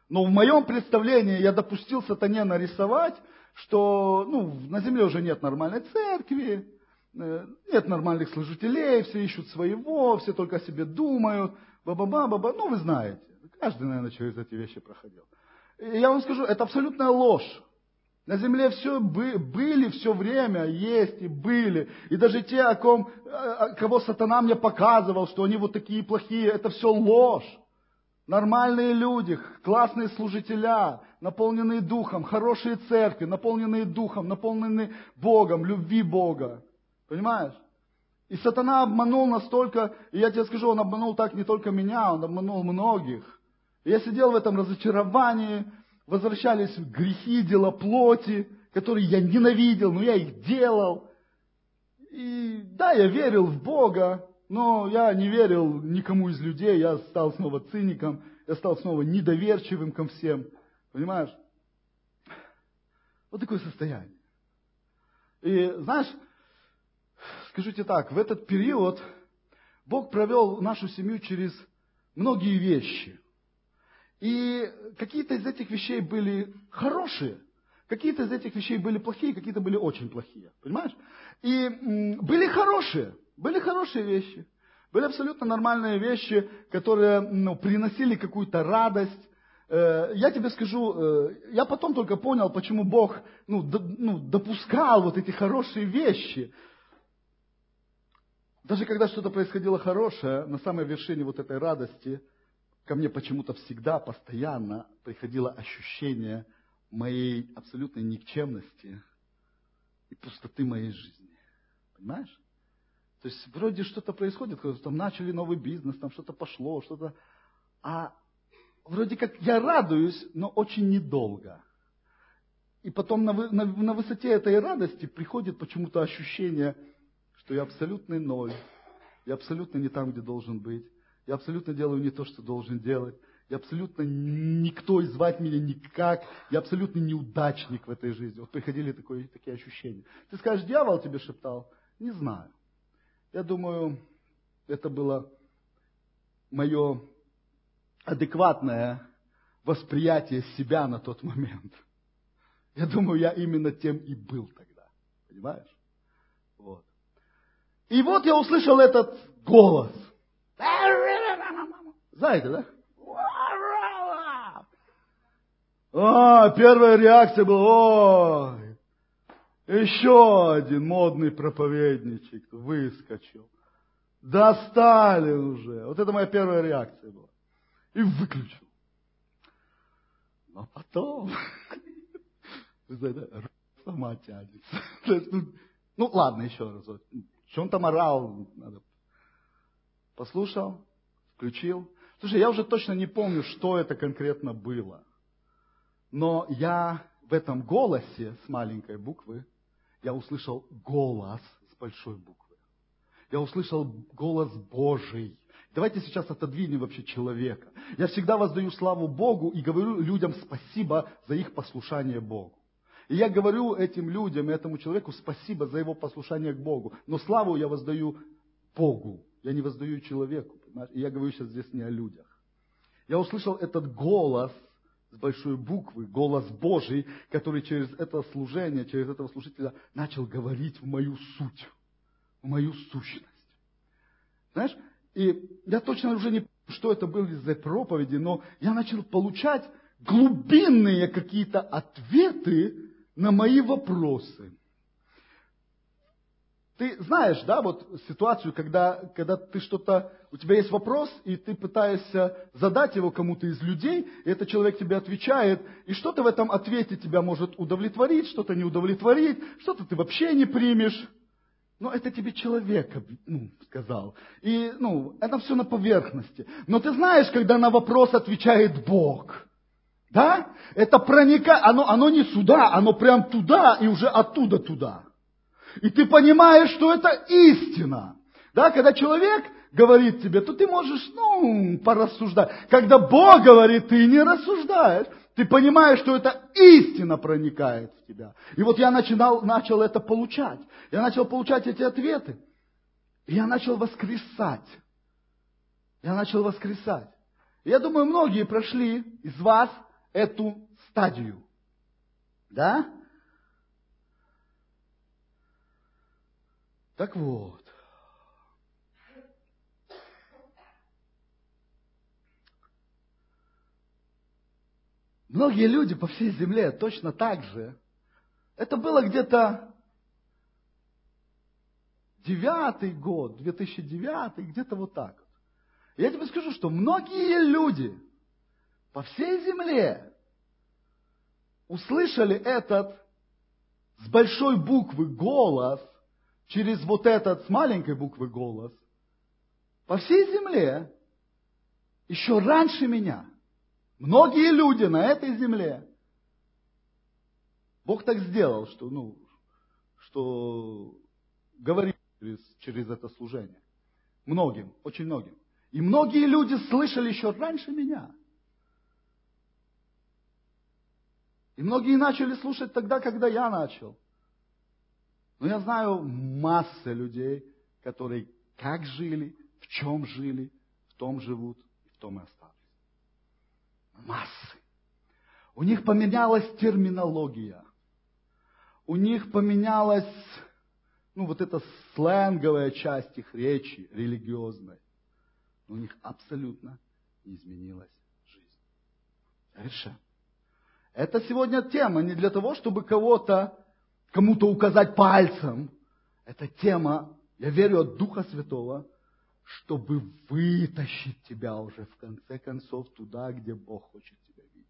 Но в моем представлении я допустил сатане нарисовать, что ну, на земле уже нет нормальной церкви, э, нет нормальных служителей, все ищут своего, все только о себе думают, ба-ба-ба-ба-ба, ну вы знаете. Каждый, наверное, через эти вещи проходил. И я вам скажу, это абсолютная ложь. На земле все были все время, есть и были. И даже те, о ком, кого сатана мне показывал, что они вот такие плохие, это все ложь. Нормальные люди, классные служителя, наполненные духом, хорошие церкви, наполненные духом, наполненные Богом, любви Бога. Понимаешь? И сатана обманул настолько, и я тебе скажу, он обманул так не только меня, он обманул многих. И я сидел в этом разочаровании, возвращались грехи, дела плоти, которые я ненавидел, но я их делал. И да, я верил в Бога, но я не верил никому из людей, я стал снова циником, я стал снова недоверчивым ко всем. Понимаешь? Вот такое состояние. И знаешь, скажу тебе так, в этот период Бог провел нашу семью через многие вещи. И какие-то из этих вещей были хорошие, какие-то из этих вещей были плохие, какие-то были очень плохие. Понимаешь? И были хорошие, были хорошие вещи. Были абсолютно нормальные вещи, которые ну, приносили какую-то радость. Э, я тебе скажу, э, я потом только понял, почему Бог ну, ну, допускал вот эти хорошие вещи. Даже когда что-то происходило хорошее, на самой вершине вот этой радости – ко мне почему-то всегда, постоянно приходило ощущение моей абсолютной никчемности и пустоты моей жизни. Понимаешь? То есть вроде что-то происходит, там начали новый бизнес, там что-то пошло, что-то... А вроде как я радуюсь, но очень недолго. И потом на, на, на высоте этой радости приходит почему-то ощущение, что я абсолютный ноль, я абсолютно не там, где должен быть. Я абсолютно делаю не то, что должен делать. Я абсолютно никто и звать меня никак. Я абсолютно неудачник в этой жизни. Вот приходили такое, такие ощущения. Ты скажешь, дьявол тебе шептал? Не знаю. Я думаю, это было мое адекватное восприятие себя на тот момент. Я думаю, я именно тем и был тогда. Понимаешь? И вот я услышал этот голос. Знаете, да? А, первая реакция была, ой, еще один модный проповедничек выскочил. Достали уже. Вот это моя первая реакция была. И выключил. Но потом, знаете, сама тянется. Ну, ладно, еще раз. Что он там орал? Послушал, включил. Слушай, я уже точно не помню, что это конкретно было. Но я в этом голосе с маленькой буквы, я услышал голос с большой буквы. Я услышал голос Божий. Давайте сейчас отодвинем вообще человека. Я всегда воздаю славу Богу и говорю людям спасибо за их послушание Богу. И я говорю этим людям, этому человеку спасибо за его послушание к Богу. Но славу я воздаю Богу. Я не воздаю человеку. Понимаешь? И я говорю сейчас здесь не о людях. Я услышал этот голос с большой буквы, голос Божий, который через это служение, через этого служителя начал говорить в мою суть, в мою сущность. Знаешь, и я точно уже не что это были за проповеди, но я начал получать глубинные какие-то ответы на мои вопросы. Ты знаешь, да, вот ситуацию, когда, когда ты что-то, у тебя есть вопрос, и ты пытаешься задать его кому-то из людей, и этот человек тебе отвечает, и что-то в этом ответе тебя может удовлетворить, что-то не удовлетворить, что-то ты вообще не примешь. Но это тебе человек ну, сказал. И, ну, это все на поверхности. Но ты знаешь, когда на вопрос отвечает Бог. Да? Это проникает, оно, оно не сюда, оно прям туда и уже оттуда туда. И ты понимаешь, что это истина. Да, когда человек говорит тебе, то ты можешь, ну, порассуждать. Когда Бог говорит, ты не рассуждаешь. Ты понимаешь, что это истина проникает в тебя. И вот я начинал, начал это получать. Я начал получать эти ответы. И я начал воскресать. Я начал воскресать. Я думаю, многие прошли из вас эту стадию. Да? Так вот. Многие люди по всей земле точно так же. Это было где-то девятый год, 2009, где-то вот так. Я тебе скажу, что многие люди по всей земле услышали этот с большой буквы голос через вот этот с маленькой буквы голос по всей земле еще раньше меня. Многие люди на этой земле. Бог так сделал, что, ну, что говорит через, через это служение. Многим, очень многим. И многие люди слышали еще раньше меня. И многие начали слушать тогда, когда я начал. Но я знаю массы людей, которые как жили, в чем жили, в том живут, в том и остались. Массы. У них поменялась терминология. У них поменялась, ну, вот эта сленговая часть их речи, религиозной. Но у них абсолютно не изменилась жизнь. Совершенно. Это сегодня тема не для того, чтобы кого-то, кому-то указать пальцем. Это тема, я верю, от Духа Святого, чтобы вытащить тебя уже в конце концов туда, где Бог хочет тебя видеть.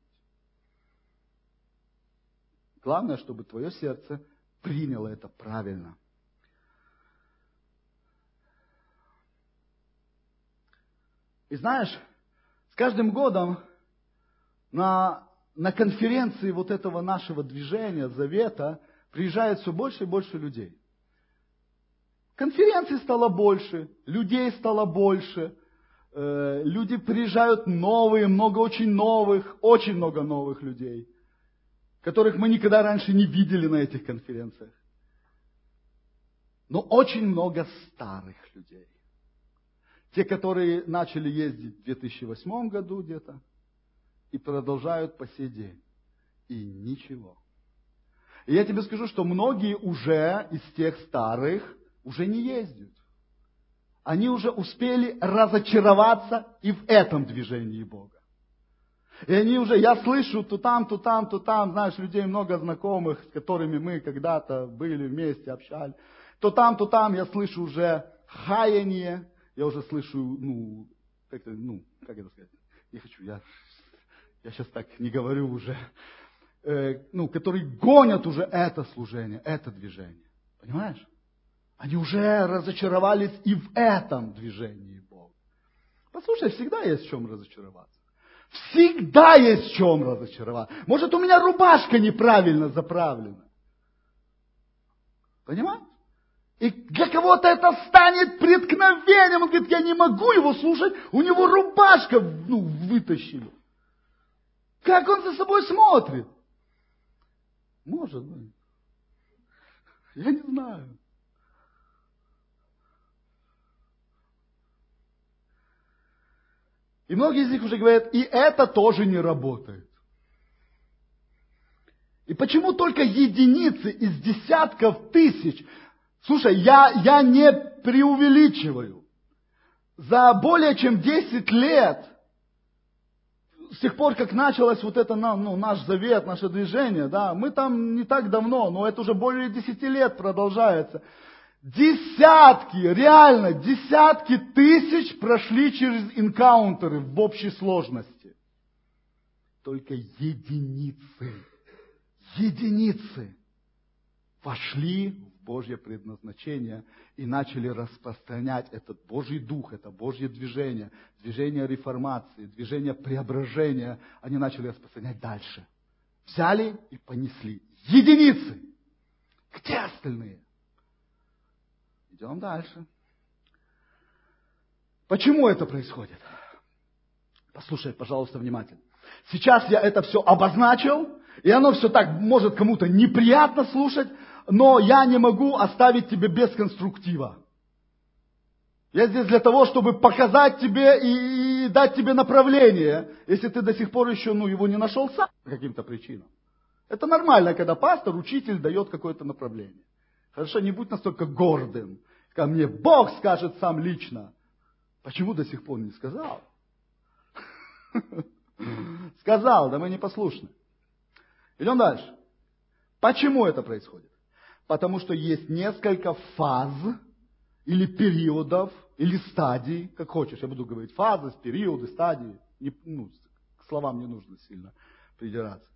Главное, чтобы твое сердце приняло это правильно. И знаешь, с каждым годом на на конференции вот этого нашего движения, завета, приезжает все больше и больше людей. Конференций стало больше, людей стало больше, э, люди приезжают новые, много очень новых, очень много новых людей, которых мы никогда раньше не видели на этих конференциях. Но очень много старых людей. Те, которые начали ездить в 2008 году где-то, и продолжают по сей день. И ничего. И я тебе скажу, что многие уже из тех старых уже не ездят. Они уже успели разочароваться и в этом движении Бога. И они уже, я слышу, то там, то там, то там, знаешь, людей много знакомых, с которыми мы когда-то были вместе, общались. То там, то там я слышу уже хаяние, я уже слышу, ну, как это, ну, как это сказать, не хочу, я, я сейчас так не говорю уже, э, ну, которые гонят уже это служение, это движение. Понимаешь? Они уже разочаровались и в этом движении Бога. Послушай, всегда есть в чем разочароваться. Всегда есть в чем разочароваться. Может, у меня рубашка неправильно заправлена. Понимаешь? И для кого-то это станет преткновением. Он говорит, я не могу его слушать, у него рубашка ну, вытащили. Как он за собой смотрит? Может быть. Я не знаю. И многие из них уже говорят, и это тоже не работает. И почему только единицы из десятков тысяч? Слушай, я, я не преувеличиваю. За более чем 10 лет, с тех пор, как началось вот это ну, наш завет, наше движение, да, мы там не так давно, но это уже более 10 лет продолжается. Десятки, реально, десятки тысяч прошли через инкаунтеры в общей сложности. Только единицы, единицы вошли Божье предназначение и начали распространять этот Божий дух, это Божье движение, движение реформации, движение преображения. Они начали распространять дальше. Взяли и понесли. Единицы. Где остальные? Идем дальше. Почему это происходит? Послушай, пожалуйста, внимательно. Сейчас я это все обозначил, и оно все так может кому-то неприятно слушать, но я не могу оставить тебе без конструктива. Я здесь для того, чтобы показать тебе и, и дать тебе направление, если ты до сих пор еще ну, его не нашел сам по каким-то причинам. Это нормально, когда пастор, учитель дает какое-то направление. Хорошо, не будь настолько гордым, ко мне Бог скажет сам лично. Почему до сих пор не сказал? Сказал, да мы не послушны. Идем дальше. Почему это происходит? Потому что есть несколько фаз или периодов, или стадий, как хочешь, я буду говорить фазы, периоды, стадии. Не, ну, к словам не нужно сильно придираться.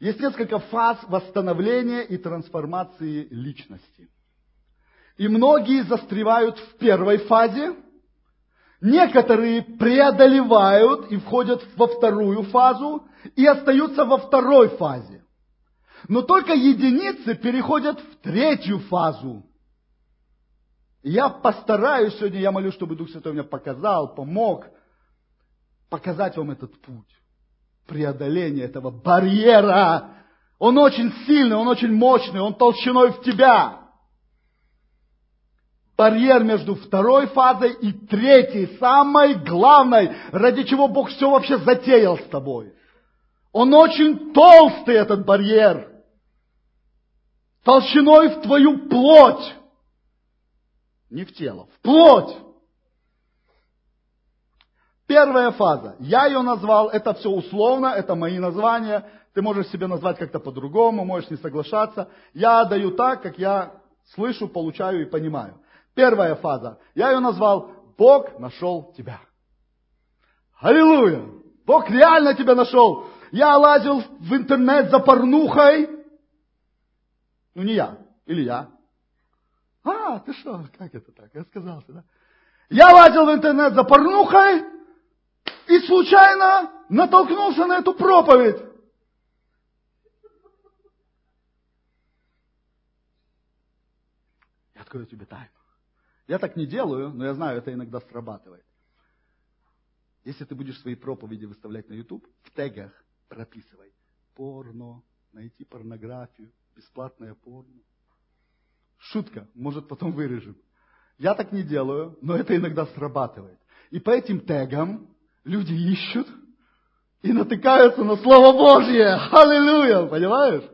Есть несколько фаз восстановления и трансформации личности. И многие застревают в первой фазе, некоторые преодолевают и входят во вторую фазу и остаются во второй фазе. Но только единицы переходят в третью фазу. я постараюсь сегодня, я молю, чтобы Дух Святой мне показал, помог показать вам этот путь преодоления этого барьера. Он очень сильный, он очень мощный, он толщиной в тебя барьер между второй фазой и третьей, самой главной, ради чего Бог все вообще затеял с тобой. Он очень толстый, этот барьер. Толщиной в твою плоть. Не в тело, в плоть. Первая фаза. Я ее назвал, это все условно, это мои названия. Ты можешь себе назвать как-то по-другому, можешь не соглашаться. Я даю так, как я слышу, получаю и понимаю. Первая фаза. Я ее назвал «Бог нашел тебя». Аллилуйя! Бог реально тебя нашел. Я лазил в интернет за порнухой. Ну, не я. Или я. А, ты что, как это так? Я сказал, да? Я лазил в интернет за порнухой и случайно натолкнулся на эту проповедь. Я открою тебе тайну. Я так не делаю, но я знаю, это иногда срабатывает. Если ты будешь свои проповеди выставлять на YouTube, в тегах прописывай порно, найти порнографию, бесплатное порно. Шутка, может потом вырежем. Я так не делаю, но это иногда срабатывает. И по этим тегам люди ищут и натыкаются на Слово Божье. Аллилуйя, понимаешь?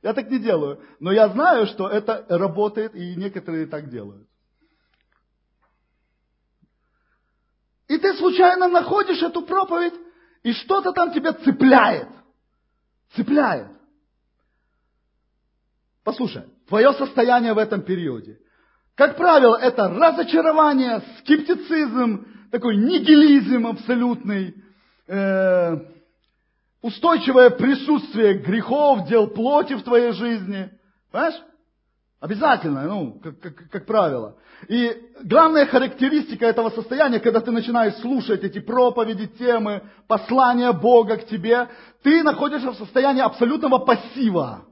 Я так не делаю. Но я знаю, что это работает, и некоторые так делают. И ты случайно находишь эту проповедь, и что-то там тебя цепляет. Цепляет. Послушай, твое состояние в этом периоде. Как правило, это разочарование, скептицизм, такой нигилизм абсолютный, э, устойчивое присутствие грехов, дел плоти в твоей жизни. Понимаешь? Обязательно, ну, как, как, как правило. И главная характеристика этого состояния, когда ты начинаешь слушать эти проповеди, темы, послания Бога к тебе, ты находишься в состоянии абсолютного пассива.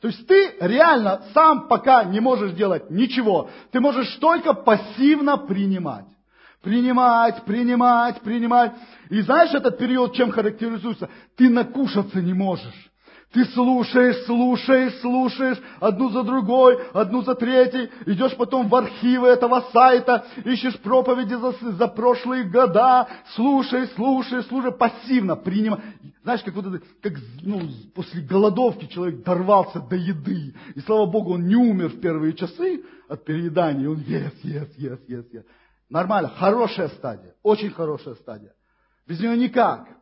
То есть ты реально сам пока не можешь делать ничего. Ты можешь только пассивно принимать. Принимать, принимать, принимать. И знаешь этот период чем характеризуется? Ты накушаться не можешь. Ты слушаешь, слушаешь, слушаешь, одну за другой, одну за третьей, идешь потом в архивы этого сайта, ищешь проповеди за, за прошлые года, слушаешь, слушаешь, слушаешь, пассивно принимаешь. Знаешь, как вот это, как ну, после голодовки человек дорвался до еды, и слава Богу, он не умер в первые часы от переедания, он ест, ест, ест, ест, ест. Нормально, хорошая стадия, очень хорошая стадия. Без нее никак.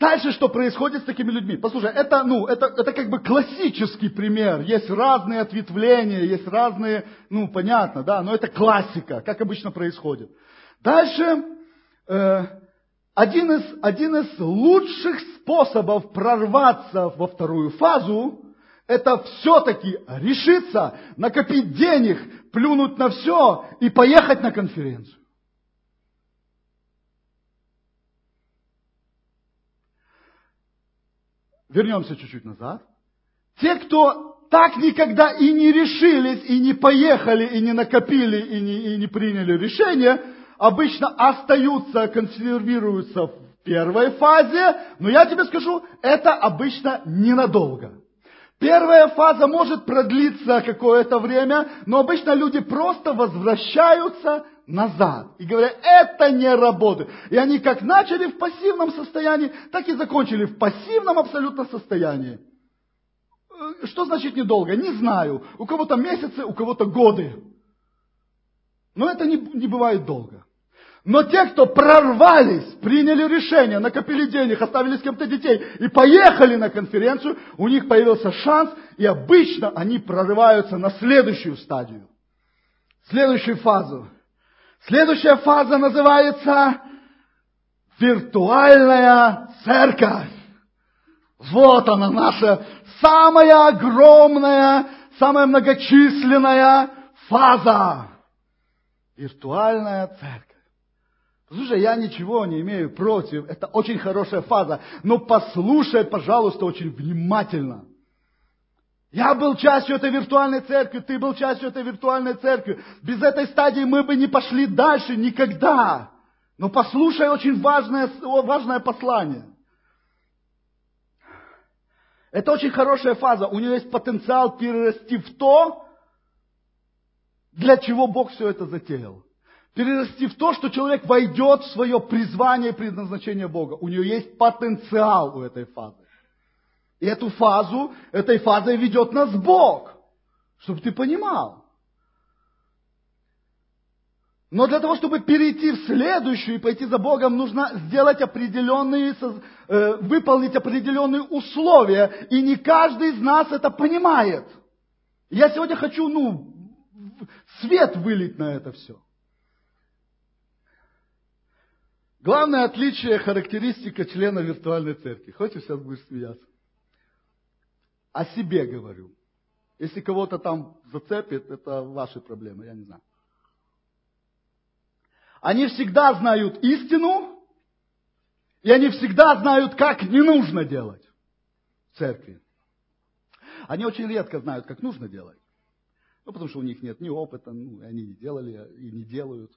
Дальше что происходит с такими людьми? Послушай, это, ну, это, это как бы классический пример. Есть разные ответвления, есть разные, ну, понятно, да, но это классика, как обычно происходит. Дальше, э, один, из, один из лучших способов прорваться во вторую фазу, это все-таки решиться, накопить денег, плюнуть на все и поехать на конференцию. Вернемся чуть-чуть назад. Те, кто так никогда и не решились, и не поехали, и не накопили, и не, и не приняли решение, обычно остаются, консервируются в первой фазе, но я тебе скажу, это обычно ненадолго. Первая фаза может продлиться какое-то время, но обычно люди просто возвращаются назад. И говорят, это не работает. И они как начали в пассивном состоянии, так и закончили в пассивном абсолютно состоянии. Э, что значит недолго? Не знаю. У кого-то месяцы, у кого-то годы. Но это не, не бывает долго. Но те, кто прорвались, приняли решение, накопили денег, оставили с кем-то детей и поехали на конференцию, у них появился шанс, и обычно они прорываются на следующую стадию, следующую фазу. Следующая фаза называется виртуальная церковь. Вот она наша самая огромная, самая многочисленная фаза. Виртуальная церковь. Слушай, я ничего не имею против, это очень хорошая фаза, но послушай, пожалуйста, очень внимательно. Я был частью этой виртуальной церкви, ты был частью этой виртуальной церкви. Без этой стадии мы бы не пошли дальше никогда. Но послушай очень важное, важное послание. Это очень хорошая фаза. У нее есть потенциал перерасти в то, для чего Бог все это затеял. Перерасти в то, что человек войдет в свое призвание и предназначение Бога. У нее есть потенциал у этой фазы. И эту фазу, этой фазой ведет нас Бог, чтобы ты понимал. Но для того, чтобы перейти в следующую и пойти за Богом, нужно сделать определенные, э, выполнить определенные условия. И не каждый из нас это понимает. Я сегодня хочу, ну, свет вылить на это все. Главное отличие, характеристика члена виртуальной церкви. Хочешь, сейчас будешь смеяться? О себе говорю. Если кого-то там зацепит, это ваши проблемы, я не знаю. Они всегда знают истину, и они всегда знают, как не нужно делать в церкви. Они очень редко знают, как нужно делать. Ну, потому что у них нет ни опыта, ну, они не делали и не делают.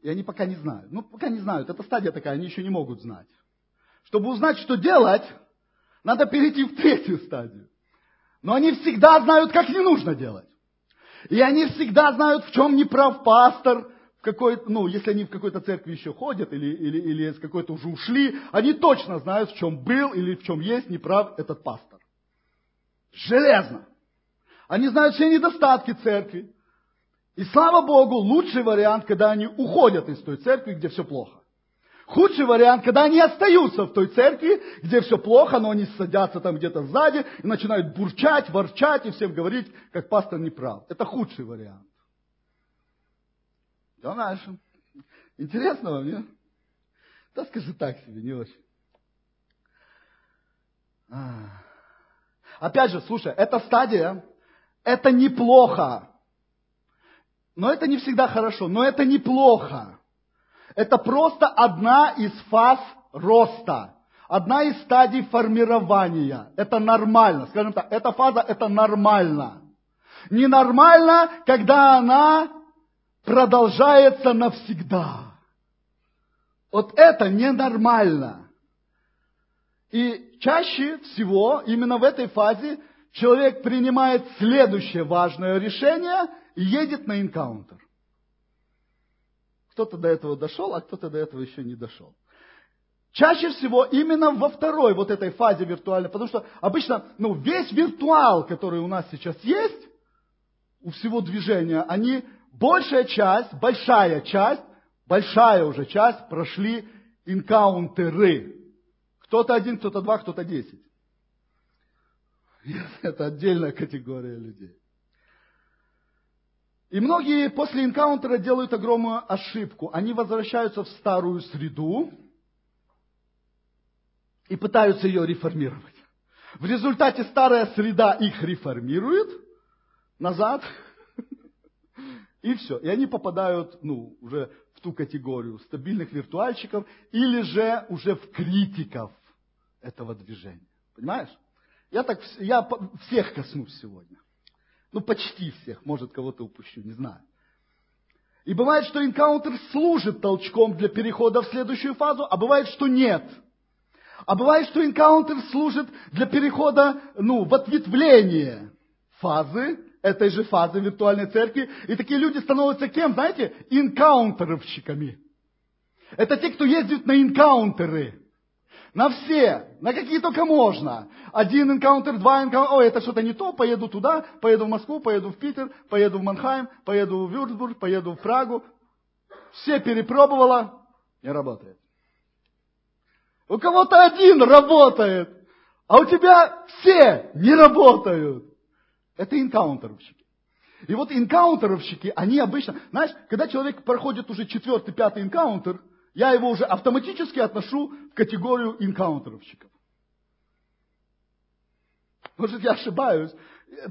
И они пока не знают. Ну, пока не знают. Это стадия такая, они еще не могут знать. Чтобы узнать, что делать, надо перейти в третью стадию. Но они всегда знают, как не нужно делать. И они всегда знают, в чем не прав пастор, в какой, ну, если они в какой-то церкви еще ходят или, или, или с какой-то уже ушли, они точно знают, в чем был или в чем есть неправ этот пастор. Железно. Они знают все недостатки церкви. И слава Богу, лучший вариант, когда они уходят из той церкви, где все плохо. Худший вариант, когда они остаются в той церкви, где все плохо, но они садятся там где-то сзади и начинают бурчать, ворчать и всем говорить, как пастор не прав. Это худший вариант. Да, дальше. Интересно вам, нет? Да скажи так себе, не очень. А. Опять же, слушай, эта стадия, это неплохо. Но это не всегда хорошо, но это неплохо. Это просто одна из фаз роста, одна из стадий формирования. Это нормально, скажем так, эта фаза это нормально. Ненормально, когда она продолжается навсегда. Вот это ненормально. И чаще всего именно в этой фазе человек принимает следующее важное решение и едет на энкаунтер. Кто-то до этого дошел, а кто-то до этого еще не дошел. Чаще всего именно во второй вот этой фазе виртуальной, потому что обычно ну, весь виртуал, который у нас сейчас есть, у всего движения, они, большая часть, большая часть, большая уже часть прошли инкаунтеры. Кто-то один, кто-то два, кто-то десять. Это отдельная категория людей. И многие после энкаунтера делают огромную ошибку. Они возвращаются в старую среду и пытаются ее реформировать. В результате старая среда их реформирует назад, и все. И они попадают ну, уже в ту категорию стабильных виртуальщиков или же уже в критиков этого движения. Понимаешь? Я так я всех коснусь сегодня. Ну, почти всех, может, кого-то упущу, не знаю. И бывает, что энкаунтер служит толчком для перехода в следующую фазу, а бывает, что нет. А бывает, что энкаунтер служит для перехода, ну, в ответвление фазы, этой же фазы виртуальной церкви. И такие люди становятся кем, знаете? Инкаунтеровщиками. Это те, кто ездит на инкаунтеры. На все, на какие только можно. Один энкаунтер, два энкаунтера. Ой, это что-то не то, поеду туда, поеду в Москву, поеду в Питер, поеду в Манхайм, поеду в Вюрцбург, поеду в Прагу. Все перепробовала, не работает. У кого-то один работает, а у тебя все не работают. Это инкаунтеровщики. И вот инкаунтеровщики, они обычно, знаешь, когда человек проходит уже четвертый, пятый инкаунтер – я его уже автоматически отношу в категорию инкаунтеровщиков. Может, я ошибаюсь.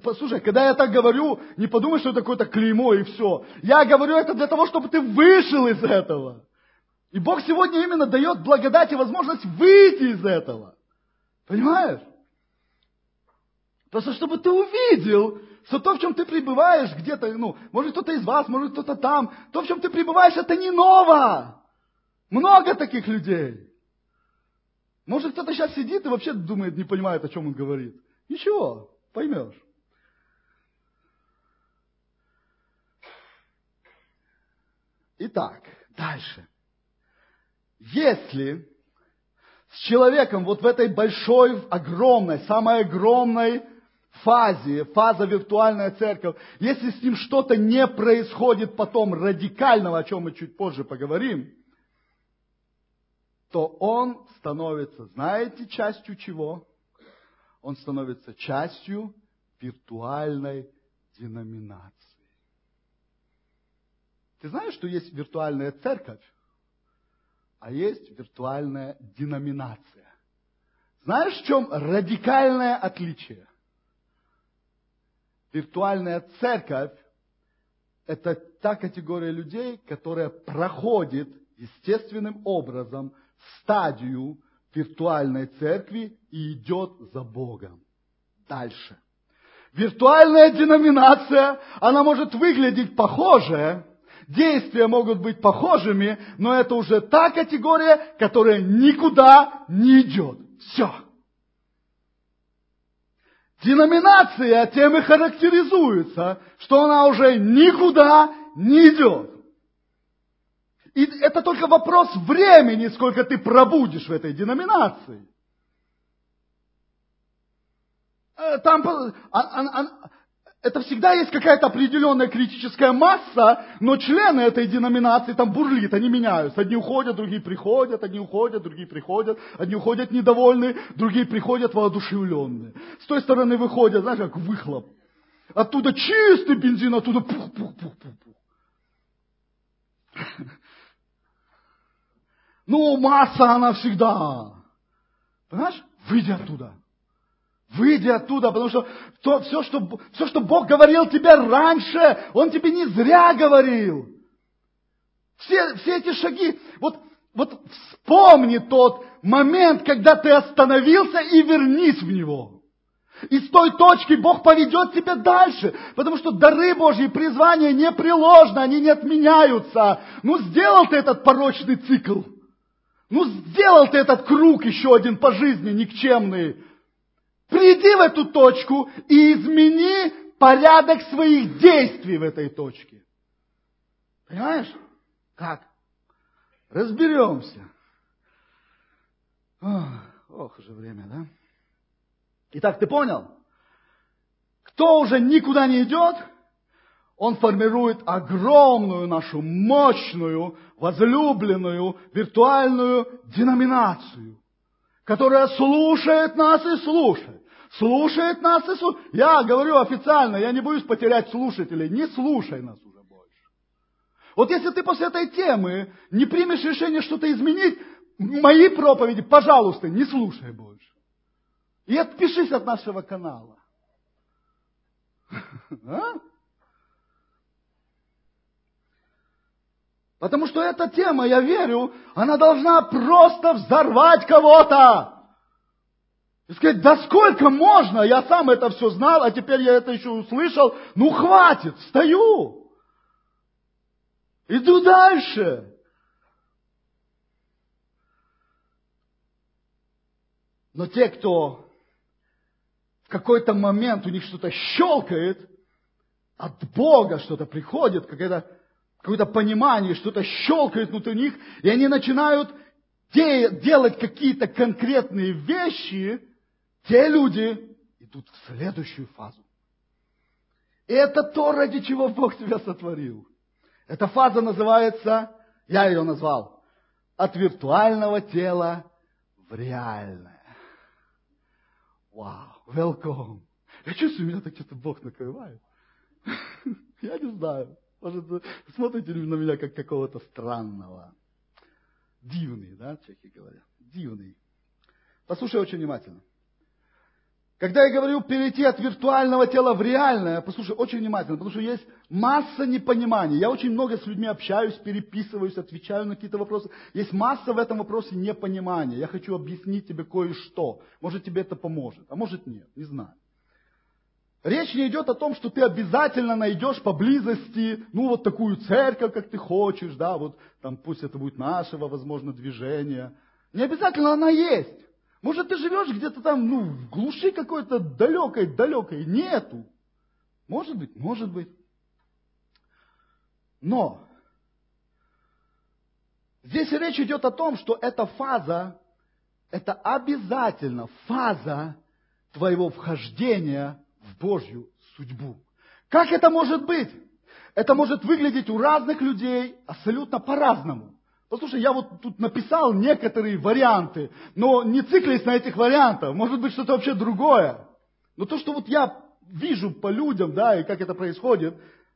Послушай, когда я так говорю, не подумай, что это какое-то клеймо и все. Я говорю это для того, чтобы ты вышел из этого. И Бог сегодня именно дает благодать и возможность выйти из этого. Понимаешь? Просто чтобы ты увидел, что то, в чем ты пребываешь где-то, ну, может кто-то из вас, может кто-то там, то, в чем ты пребываешь, это не ново. Много таких людей. Может, кто-то сейчас сидит и вообще думает, не понимает, о чем он говорит. Ничего, поймешь. Итак, дальше. Если с человеком вот в этой большой, огромной, самой огромной фазе, фаза виртуальная церковь, если с ним что-то не происходит потом радикального, о чем мы чуть позже поговорим, то он становится, знаете, частью чего? Он становится частью виртуальной деноминации. Ты знаешь, что есть виртуальная церковь, а есть виртуальная деноминация. Знаешь, в чем радикальное отличие? Виртуальная церковь – это та категория людей, которая проходит естественным образом стадию виртуальной церкви и идет за Богом. Дальше. Виртуальная деноминация, она может выглядеть похоже, действия могут быть похожими, но это уже та категория, которая никуда не идет. Все. Деноминация тем и характеризуется, что она уже никуда не идет. И это только вопрос времени, сколько ты пробудешь в этой деноминации. э, там, а, а, а, это всегда есть какая-то определенная критическая масса, но члены этой деноминации там бурлит, они меняются. Одни уходят, другие приходят, одни уходят, другие приходят, одни уходят недовольные, другие приходят воодушевленные. С той стороны выходят, знаешь, как выхлоп. Оттуда чистый бензин, оттуда пух-пух-пух-пух-пух. Ну, масса она всегда. Понимаешь? Выйди оттуда. Выйди оттуда, потому что то, все, что, все, что Бог говорил тебе раньше, Он тебе не зря говорил. Все, все эти шаги, вот, вот вспомни тот момент, когда ты остановился и вернись в него. И с той точки Бог поведет тебя дальше, потому что дары Божьи, призвания непреложны, они не отменяются. Ну, сделал ты этот порочный цикл. Ну, сделал ты этот круг еще один по жизни никчемный. Приди в эту точку и измени порядок своих действий в этой точке. Понимаешь? Как? Разберемся. Ох, уже время, да? Итак, ты понял? Кто уже никуда не идет, он формирует огромную нашу мощную, возлюбленную, виртуальную деноминацию, которая слушает нас и слушает. Слушает нас и слушает. Я говорю официально, я не боюсь потерять слушателей. Не слушай нас уже больше. Вот если ты после этой темы не примешь решение что-то изменить, мои проповеди, пожалуйста, не слушай больше. И отпишись от нашего канала. А? Потому что эта тема, я верю, она должна просто взорвать кого-то. И сказать, да сколько можно, я сам это все знал, а теперь я это еще услышал, ну хватит, стою. Иду дальше. Но те, кто в какой-то момент у них что-то щелкает, от Бога что-то приходит, какое-то какое понимание, что-то щелкает внутри них, и они начинают де- делать какие-то конкретные вещи, те люди идут в следующую фазу. И это то, ради чего Бог тебя сотворил. Эта фаза называется, я ее назвал, от виртуального тела в реальное. Вау, welcome. Я чувствую, меня так что-то Бог накрывает. Я не знаю. Может, смотрите на меня как какого-то странного. Дивный, да, чехи говорят. Дивный. Послушай очень внимательно. Когда я говорю перейти от виртуального тела в реальное, послушай очень внимательно, потому что есть масса непонимания. Я очень много с людьми общаюсь, переписываюсь, отвечаю на какие-то вопросы. Есть масса в этом вопросе непонимания. Я хочу объяснить тебе кое-что. Может тебе это поможет, а может нет, не знаю. Речь не идет о том, что ты обязательно найдешь поблизости, ну, вот такую церковь, как ты хочешь, да, вот там пусть это будет нашего, возможно, движения. Не обязательно она есть. Может, ты живешь где-то там, ну, в глуши какой-то далекой, далекой. Нету. Может быть, может быть. Но здесь речь идет о том, что эта фаза, это обязательно фаза твоего вхождения в Божью судьбу. Как это может быть? Это может выглядеть у разных людей абсолютно по-разному. Послушай, я вот тут написал некоторые варианты, но не циклись на этих вариантах. Может быть, что-то вообще другое. Но то, что вот я вижу по людям, да, и как это происходит,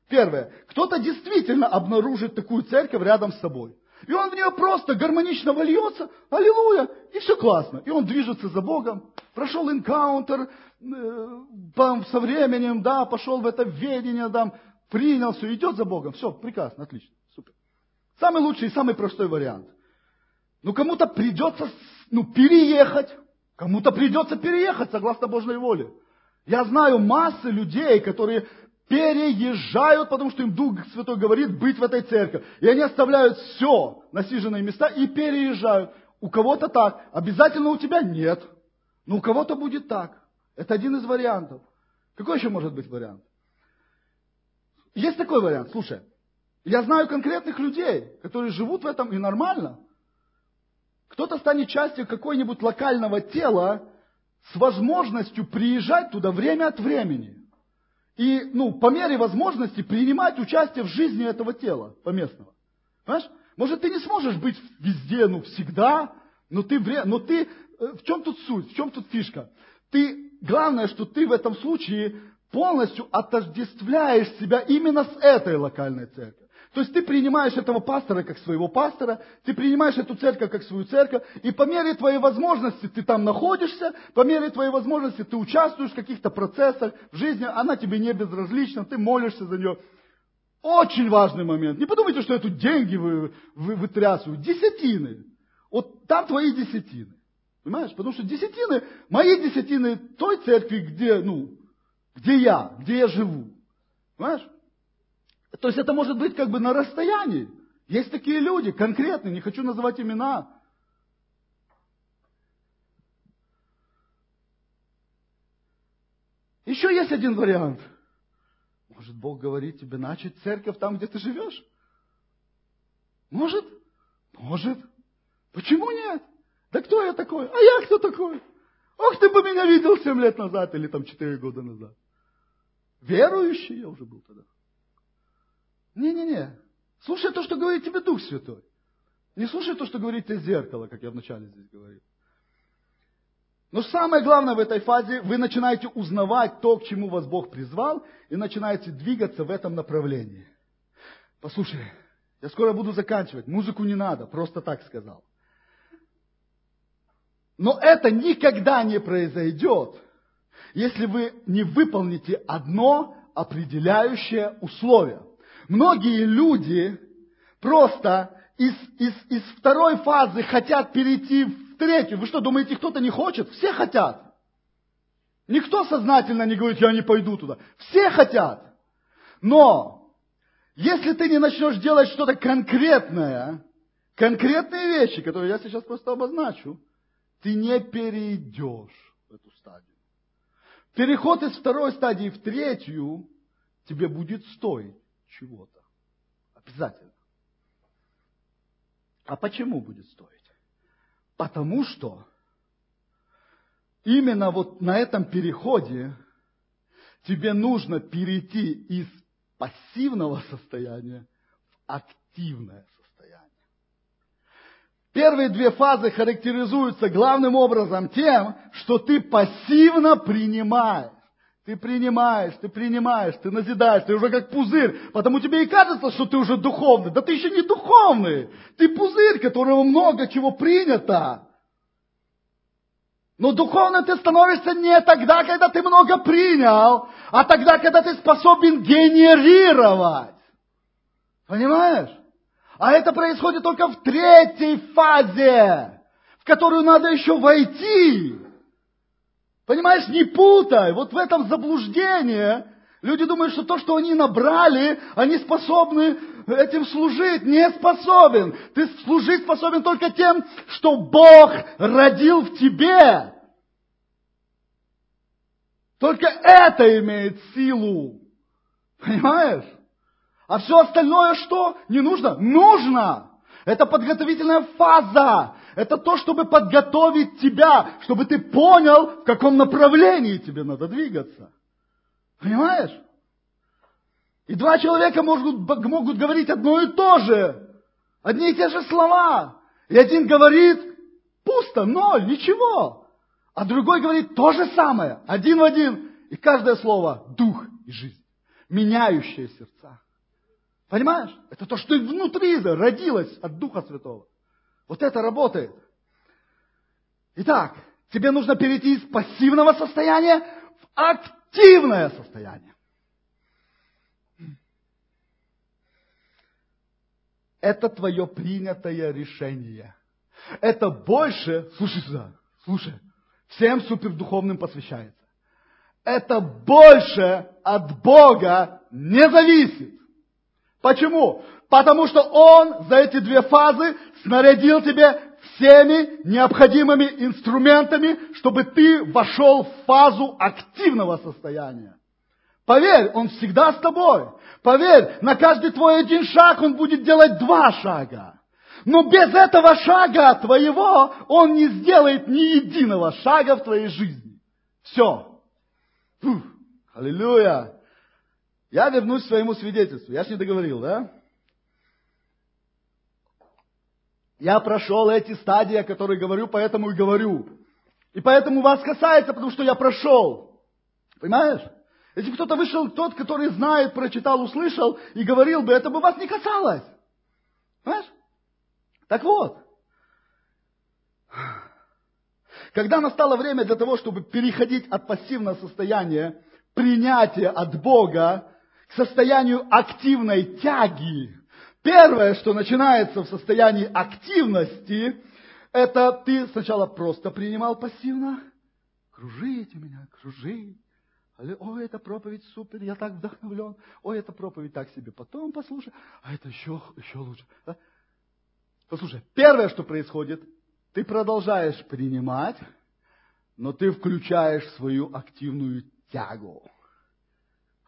первое, кто-то действительно обнаружит такую церковь рядом с собой. И он в нее просто гармонично вольется, аллилуйя, и все классно. И он движется за Богом, прошел энкаунтер, э, со временем, да, пошел в это ведение, да, принял все, идет за Богом, все, прекрасно, отлично. Самый лучший и самый простой вариант. Ну, кому-то придется ну, переехать, кому-то придется переехать согласно Божьей воле. Я знаю массы людей, которые переезжают, потому что им Дух Святой говорит быть в этой церкви. И они оставляют все, насиженные места, и переезжают. У кого-то так. Обязательно у тебя нет. Но у кого-то будет так. Это один из вариантов. Какой еще может быть вариант? Есть такой вариант. Слушай, я знаю конкретных людей, которые живут в этом и нормально. Кто-то станет частью какой-нибудь локального тела с возможностью приезжать туда время от времени. И, ну, по мере возможности принимать участие в жизни этого тела поместного. Понимаешь? Может, ты не сможешь быть везде, ну, всегда, но ты, но ты, э, в чем тут суть, в чем тут фишка? Ты, главное, что ты в этом случае полностью отождествляешь себя именно с этой локальной церковью. То есть ты принимаешь этого пастора как своего пастора, ты принимаешь эту церковь как свою церковь, и по мере твоей возможности ты там находишься, по мере твоей возможности ты участвуешь в каких-то процессах в жизни, она тебе не безразлична, ты молишься за нее. Очень важный момент. Не подумайте, что я тут деньги вы, вы, вытрясываю. Десятины. Вот там твои десятины. Понимаешь? Потому что десятины, мои десятины той церкви, где, ну, где я, где я живу. Понимаешь? То есть это может быть как бы на расстоянии. Есть такие люди, конкретные, не хочу называть имена. Еще есть один вариант. Может, Бог говорит тебе начать церковь там, где ты живешь? Может? Может. Почему нет? Да кто я такой? А я кто такой? Ох, ты бы меня видел семь лет назад или там четыре года назад. Верующий я уже был тогда. Не-не-не. Слушай то, что говорит тебе Дух Святой. Не слушай то, что говорит тебе зеркало, как я вначале здесь говорил. Но самое главное в этой фазе, вы начинаете узнавать то, к чему вас Бог призвал, и начинаете двигаться в этом направлении. Послушай, я скоро буду заканчивать, музыку не надо, просто так сказал. Но это никогда не произойдет, если вы не выполните одно определяющее условие – Многие люди просто из, из, из второй фазы хотят перейти в третью. Вы что, думаете, кто-то не хочет? Все хотят. Никто сознательно не говорит, я не пойду туда. Все хотят. Но, если ты не начнешь делать что-то конкретное, конкретные вещи, которые я сейчас просто обозначу, ты не перейдешь в эту стадию. Переход из второй стадии в третью тебе будет стоить чего-то. Обязательно. А почему будет стоить? Потому что именно вот на этом переходе тебе нужно перейти из пассивного состояния в активное состояние. Первые две фазы характеризуются главным образом тем, что ты пассивно принимаешь. Ты принимаешь, ты принимаешь, ты назидаешь, ты уже как пузырь. Потому тебе и кажется, что ты уже духовный. Да ты еще не духовный. Ты пузырь, которого много чего принято. Но духовно ты становишься не тогда, когда ты много принял, а тогда, когда ты способен генерировать. Понимаешь? А это происходит только в третьей фазе, в которую надо еще войти. Понимаешь, не путай. Вот в этом заблуждение. Люди думают, что то, что они набрали, они способны этим служить. Не способен. Ты служить способен только тем, что Бог родил в тебе. Только это имеет силу. Понимаешь? А все остальное что? Не нужно? Нужно! Это подготовительная фаза. Это то, чтобы подготовить тебя, чтобы ты понял, в каком направлении тебе надо двигаться. Понимаешь? И два человека могут, могут говорить одно и то же. Одни и те же слова. И один говорит, пусто, ноль, ничего. А другой говорит то же самое, один в один. И каждое слово – дух и жизнь, меняющие сердца. Понимаешь? Это то, что внутри родилось от Духа Святого. Вот это работает. Итак, тебе нужно перейти из пассивного состояния в активное состояние. Это твое принятое решение. Это больше, слушай сюда, слушай, всем супердуховным посвящается. Это больше от Бога не зависит. Почему? Потому что Он за эти две фазы снарядил тебе всеми необходимыми инструментами, чтобы ты вошел в фазу активного состояния. Поверь, Он всегда с тобой. Поверь, на каждый твой один шаг Он будет делать два шага. Но без этого шага твоего Он не сделает ни единого шага в твоей жизни. Все. Аллилуйя. Я вернусь к своему свидетельству. Я ж не договорил, да? Я прошел эти стадии, о которых говорю, поэтому и говорю. И поэтому вас касается, потому что я прошел. Понимаешь? Если кто-то вышел, тот, который знает, прочитал, услышал и говорил бы, это бы вас не касалось. Понимаешь? Так вот, когда настало время для того, чтобы переходить от пассивного состояния принятия от Бога к состоянию активной тяги, первое, что начинается в состоянии активности, это ты сначала просто принимал пассивно, кружите меня, кружи, Ой, эта проповедь супер, я так вдохновлен. Ой, эта проповедь так себе. Потом послушай, а это еще, еще лучше. Да? Послушай, первое, что происходит, ты продолжаешь принимать, но ты включаешь свою активную тягу.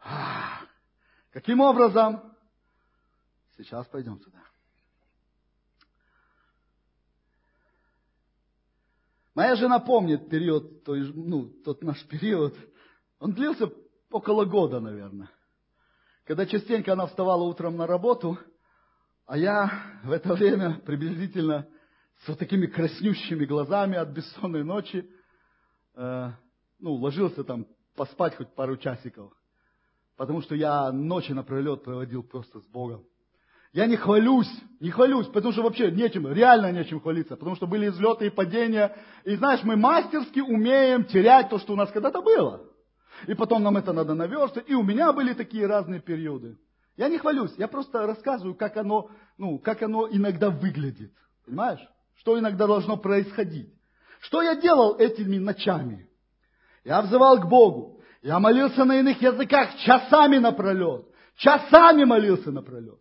А, каким образом? Сейчас пойдем туда. Моя жена помнит период, то есть, ну, тот наш период, он длился около года, наверное. Когда частенько она вставала утром на работу, а я в это время приблизительно с вот такими краснющими глазами от бессонной ночи, э, ну, ложился там поспать хоть пару часиков. Потому что я ночи напролет проводил просто с Богом. Я не хвалюсь, не хвалюсь, потому что вообще нечем, реально нечем хвалиться, потому что были взлеты и падения. И знаешь, мы мастерски умеем терять то, что у нас когда-то было. И потом нам это надо наверстать. И у меня были такие разные периоды. Я не хвалюсь, я просто рассказываю, как оно, ну, как оно иногда выглядит. Понимаешь? Что иногда должно происходить. Что я делал этими ночами? Я взывал к Богу. Я молился на иных языках часами напролет. Часами молился напролет.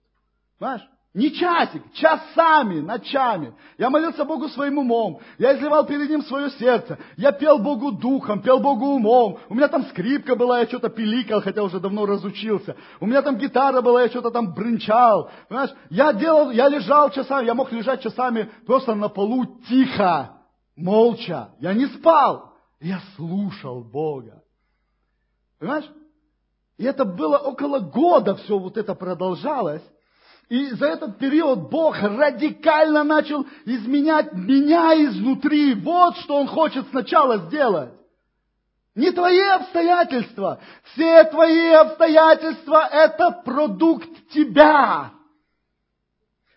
Понимаешь? Не часик, часами, ночами. Я молился Богу своим умом. Я изливал перед Ним свое сердце. Я пел Богу духом, пел Богу умом. У меня там скрипка была, я что-то пиликал, хотя уже давно разучился. У меня там гитара была, я что-то там брынчал. Понимаешь? Я делал, я лежал часами, я мог лежать часами просто на полу тихо, молча. Я не спал. Я слушал Бога. Понимаешь? И это было около года все вот это продолжалось. И за этот период Бог радикально начал изменять меня изнутри. Вот что Он хочет сначала сделать. Не твои обстоятельства. Все твои обстоятельства – это продукт тебя.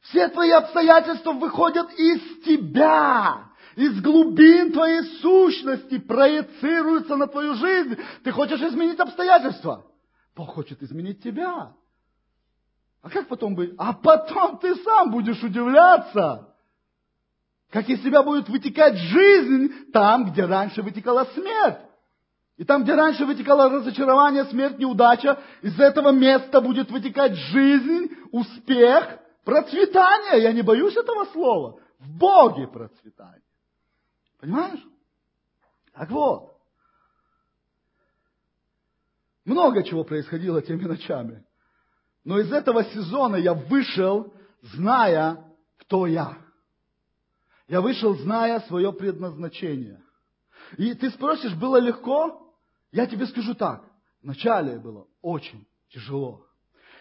Все твои обстоятельства выходят из тебя. Из глубин твоей сущности проецируются на твою жизнь. Ты хочешь изменить обстоятельства. Бог хочет изменить тебя. А как потом быть? А потом ты сам будешь удивляться, как из тебя будет вытекать жизнь там, где раньше вытекала смерть. И там, где раньше вытекало разочарование, смерть, неудача, из этого места будет вытекать жизнь, успех, процветание. Я не боюсь этого слова. В Боге процветание. Понимаешь? Так вот. Много чего происходило теми ночами. Но из этого сезона я вышел, зная, кто я. Я вышел, зная свое предназначение. И ты спросишь, было легко? Я тебе скажу так. Вначале было очень тяжело.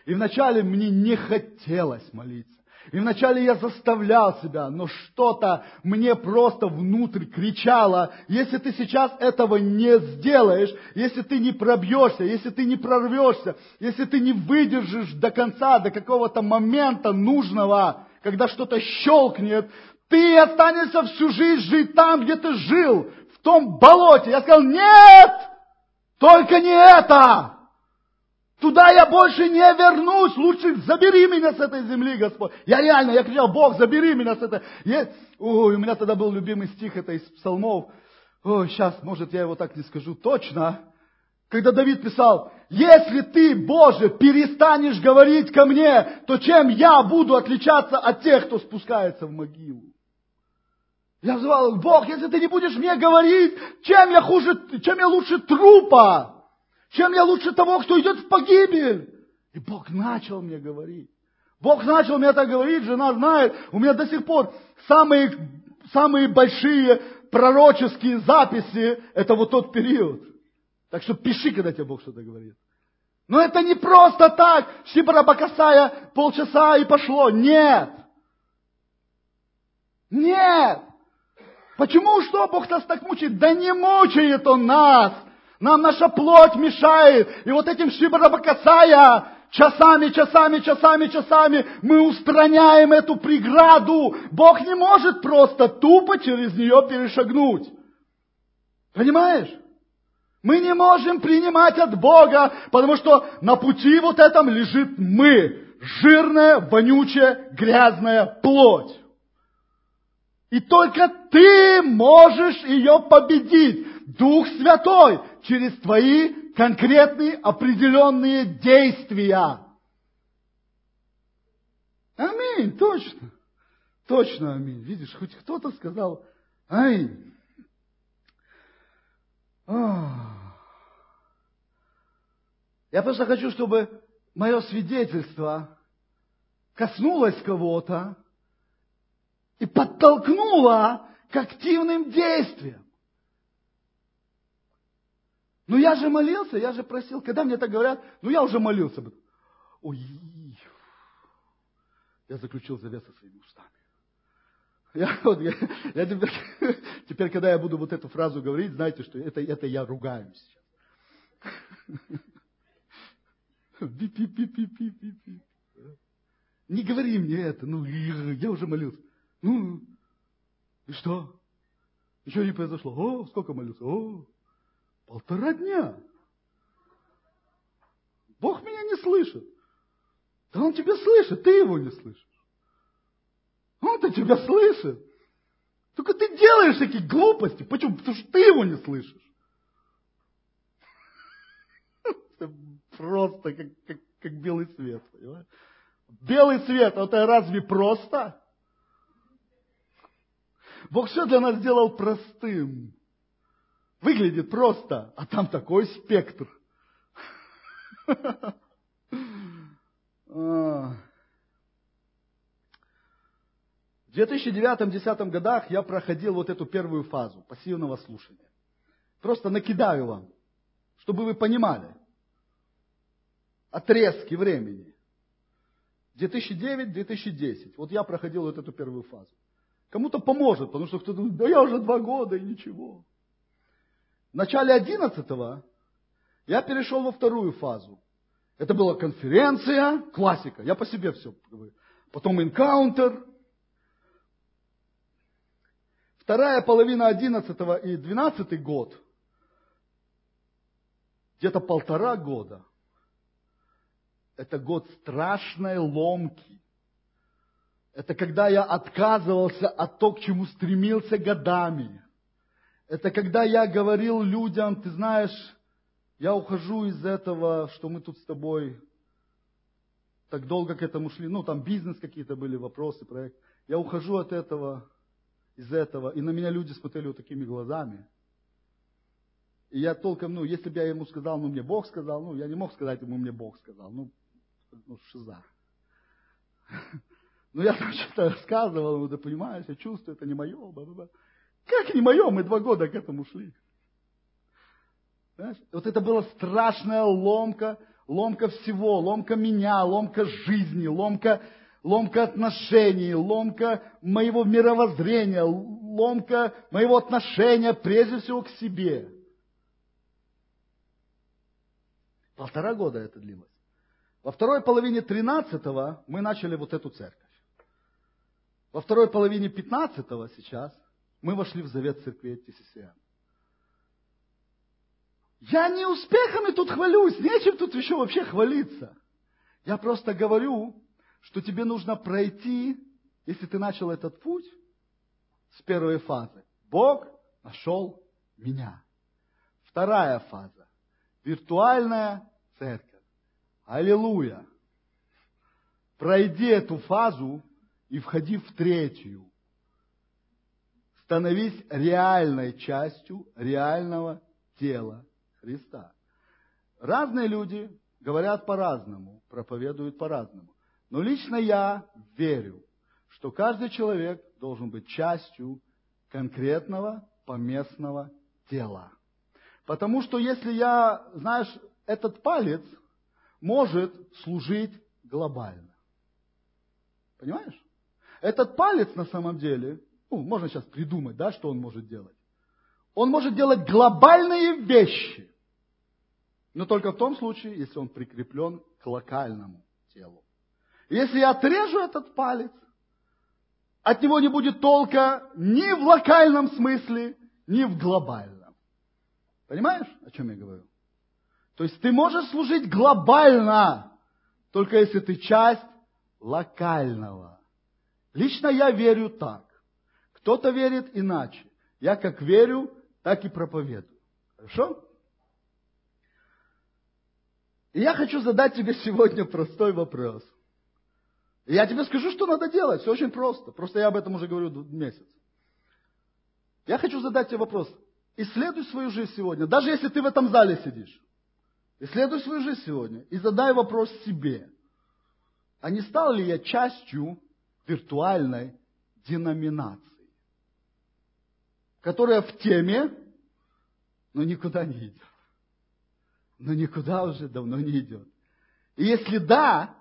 И вначале мне не хотелось молиться. И вначале я заставлял себя, но что-то мне просто внутрь кричало, если ты сейчас этого не сделаешь, если ты не пробьешься, если ты не прорвешься, если ты не выдержишь до конца, до какого-то момента нужного, когда что-то щелкнет, ты останешься всю жизнь жить там, где ты жил, в том болоте. Я сказал, нет, только не это. Туда я больше не вернусь. Лучше забери меня с этой земли, Господь. Я реально, я кричал, Бог, забери меня с этой. Я... Ой, у меня тогда был любимый стих, это из псалмов. Ой, сейчас, может, я его так не скажу точно. Когда Давид писал, если ты, Боже, перестанешь говорить ко мне, то чем я буду отличаться от тех, кто спускается в могилу? Я взывал, Бог, если ты не будешь мне говорить, чем я хуже, чем я лучше трупа? Чем я лучше того, кто идет в погибель? И Бог начал мне говорить. Бог начал мне это говорить, жена знает, у меня до сих пор самые, самые большие пророческие записи, это вот тот период. Так что пиши, когда тебе Бог что-то говорит. Но это не просто так, Шибарабакасая, полчаса и пошло. Нет. Нет. Почему что Бог нас так мучает? Да не мучает Он нас. Нам наша плоть мешает. И вот этим Шибарабакасая часами, часами, часами, часами мы устраняем эту преграду. Бог не может просто тупо через нее перешагнуть. Понимаешь? Мы не можем принимать от Бога, потому что на пути вот этом лежит мы. Жирная, вонючая, грязная плоть. И только ты можешь ее победить. Дух Святой через твои конкретные определенные действия. Аминь, точно. Точно аминь. Видишь, хоть кто-то сказал, ай, я просто хочу, чтобы мое свидетельство коснулось кого-то и подтолкнуло к активным действиям. Ну я же молился, я же просил. Когда мне так говорят, ну я уже молился. Ой, я заключил завет со своими устами. Я, вот, я, я теперь, теперь, когда я буду вот эту фразу говорить, знаете, что это, это я ругаюсь сейчас. Не говори мне это, ну, я уже молился. Ну, и что? Еще не произошло. О, сколько молился? О, полтора дня. Бог меня не слышит. Да он тебя слышит, ты его не слышишь. Он-то тебя слышит. Только ты делаешь такие глупости. Почему? Потому что ты его не слышишь. Это просто как, как, как белый свет. Понимаешь? Белый свет, а это разве просто? Бог все для нас сделал простым. Выглядит просто, а там такой спектр. В 2009-2010 годах я проходил вот эту первую фазу пассивного слушания. Просто накидаю вам, чтобы вы понимали отрезки времени. 2009-2010. Вот я проходил вот эту первую фазу. Кому-то поможет, потому что кто-то да я уже два года и ничего. В начале 11 я перешел во вторую фазу. Это была конференция, классика, я по себе все говорю. Потом энкаунтер, Вторая половина 11 и 12 год, где-то полтора года, это год страшной ломки. Это когда я отказывался от того, к чему стремился годами. Это когда я говорил людям, ты знаешь, я ухожу из этого, что мы тут с тобой так долго к этому шли, ну там бизнес какие-то были, вопросы, проект. Я ухожу от этого, из этого, и на меня люди смотрели вот такими глазами. И я толком, ну, если бы я ему сказал, ну, мне Бог сказал, ну, я не мог сказать ему, мне Бог сказал, ну, ну шиза. Ну, я там что-то рассказывал ему, да понимаешь, я чувствую, это не мое. Бла-бла-бла. Как не мое? Мы два года к этому шли. Понимаешь? Вот это была страшная ломка, ломка всего, ломка меня, ломка жизни, ломка ломка отношений, ломка моего мировоззрения, ломка моего отношения прежде всего к себе. Полтора года это длилось. Во второй половине 13-го мы начали вот эту церковь. Во второй половине 15-го сейчас мы вошли в завет церкви ТССМ. Я не успехами тут хвалюсь, нечем тут еще вообще хвалиться. Я просто говорю, что тебе нужно пройти, если ты начал этот путь с первой фазы. Бог нашел меня. Вторая фаза. Виртуальная церковь. Аллилуйя. Пройди эту фазу и входи в третью. Становись реальной частью реального тела Христа. Разные люди говорят по-разному, проповедуют по-разному. Но лично я верю, что каждый человек должен быть частью конкретного поместного тела. Потому что если я, знаешь, этот палец может служить глобально. Понимаешь? Этот палец на самом деле, ну, можно сейчас придумать, да, что он может делать. Он может делать глобальные вещи. Но только в том случае, если он прикреплен к локальному телу. Если я отрежу этот палец, от него не будет толка ни в локальном смысле, ни в глобальном. Понимаешь, о чем я говорю? То есть ты можешь служить глобально, только если ты часть локального. Лично я верю так. Кто-то верит иначе. Я как верю, так и проповедую. Хорошо? И я хочу задать тебе сегодня простой вопрос. И я тебе скажу, что надо делать. Все очень просто. Просто я об этом уже говорю месяц. Я хочу задать тебе вопрос. Исследуй свою жизнь сегодня, даже если ты в этом зале сидишь. Исследуй свою жизнь сегодня и задай вопрос себе. А не стал ли я частью виртуальной деноминации, которая в теме, но никуда не идет? Но никуда уже давно не идет. И если да,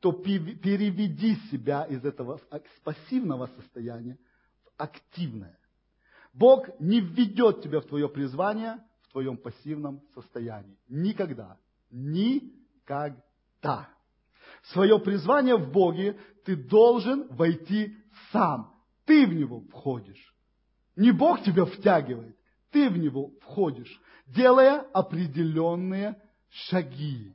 то переведи себя из этого пассивного состояния в активное. Бог не введет тебя в твое призвание в твоем пассивном состоянии. Никогда. Никогда. В свое призвание в Боге ты должен войти сам. Ты в него входишь. Не Бог тебя втягивает, ты в него входишь, делая определенные шаги.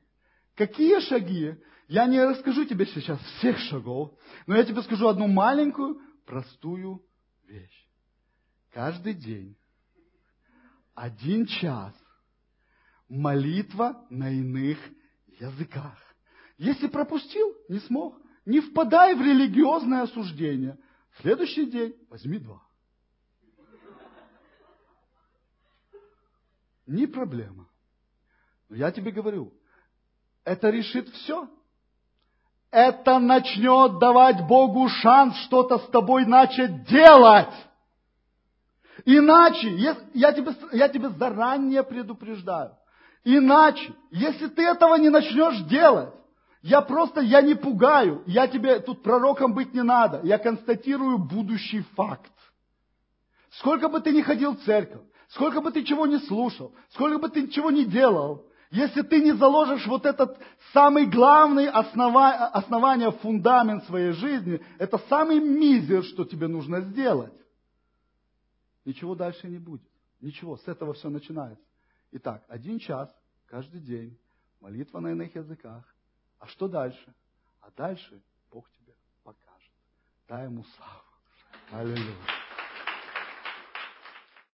Какие шаги? Я не расскажу тебе сейчас всех шагов, но я тебе скажу одну маленькую, простую вещь каждый день, один час, молитва на иных языках. Если пропустил, не смог, не впадай в религиозное осуждение. В следующий день возьми два. Не проблема. Но я тебе говорю, это решит все. Это начнет давать Богу шанс что-то с тобой начать делать. Иначе, я тебе, я тебе заранее предупреждаю, иначе, если ты этого не начнешь делать, я просто, я не пугаю, я тебе тут пророком быть не надо, я констатирую будущий факт. Сколько бы ты ни ходил в церковь, сколько бы ты чего не слушал, сколько бы ты чего не делал, если ты не заложишь вот этот самый главный основа, основание, фундамент своей жизни, это самый мизер, что тебе нужно сделать ничего дальше не будет. Ничего, с этого все начинается. Итак, один час каждый день, молитва на иных языках. А что дальше? А дальше Бог тебе покажет. Дай ему славу. Аллилуйя.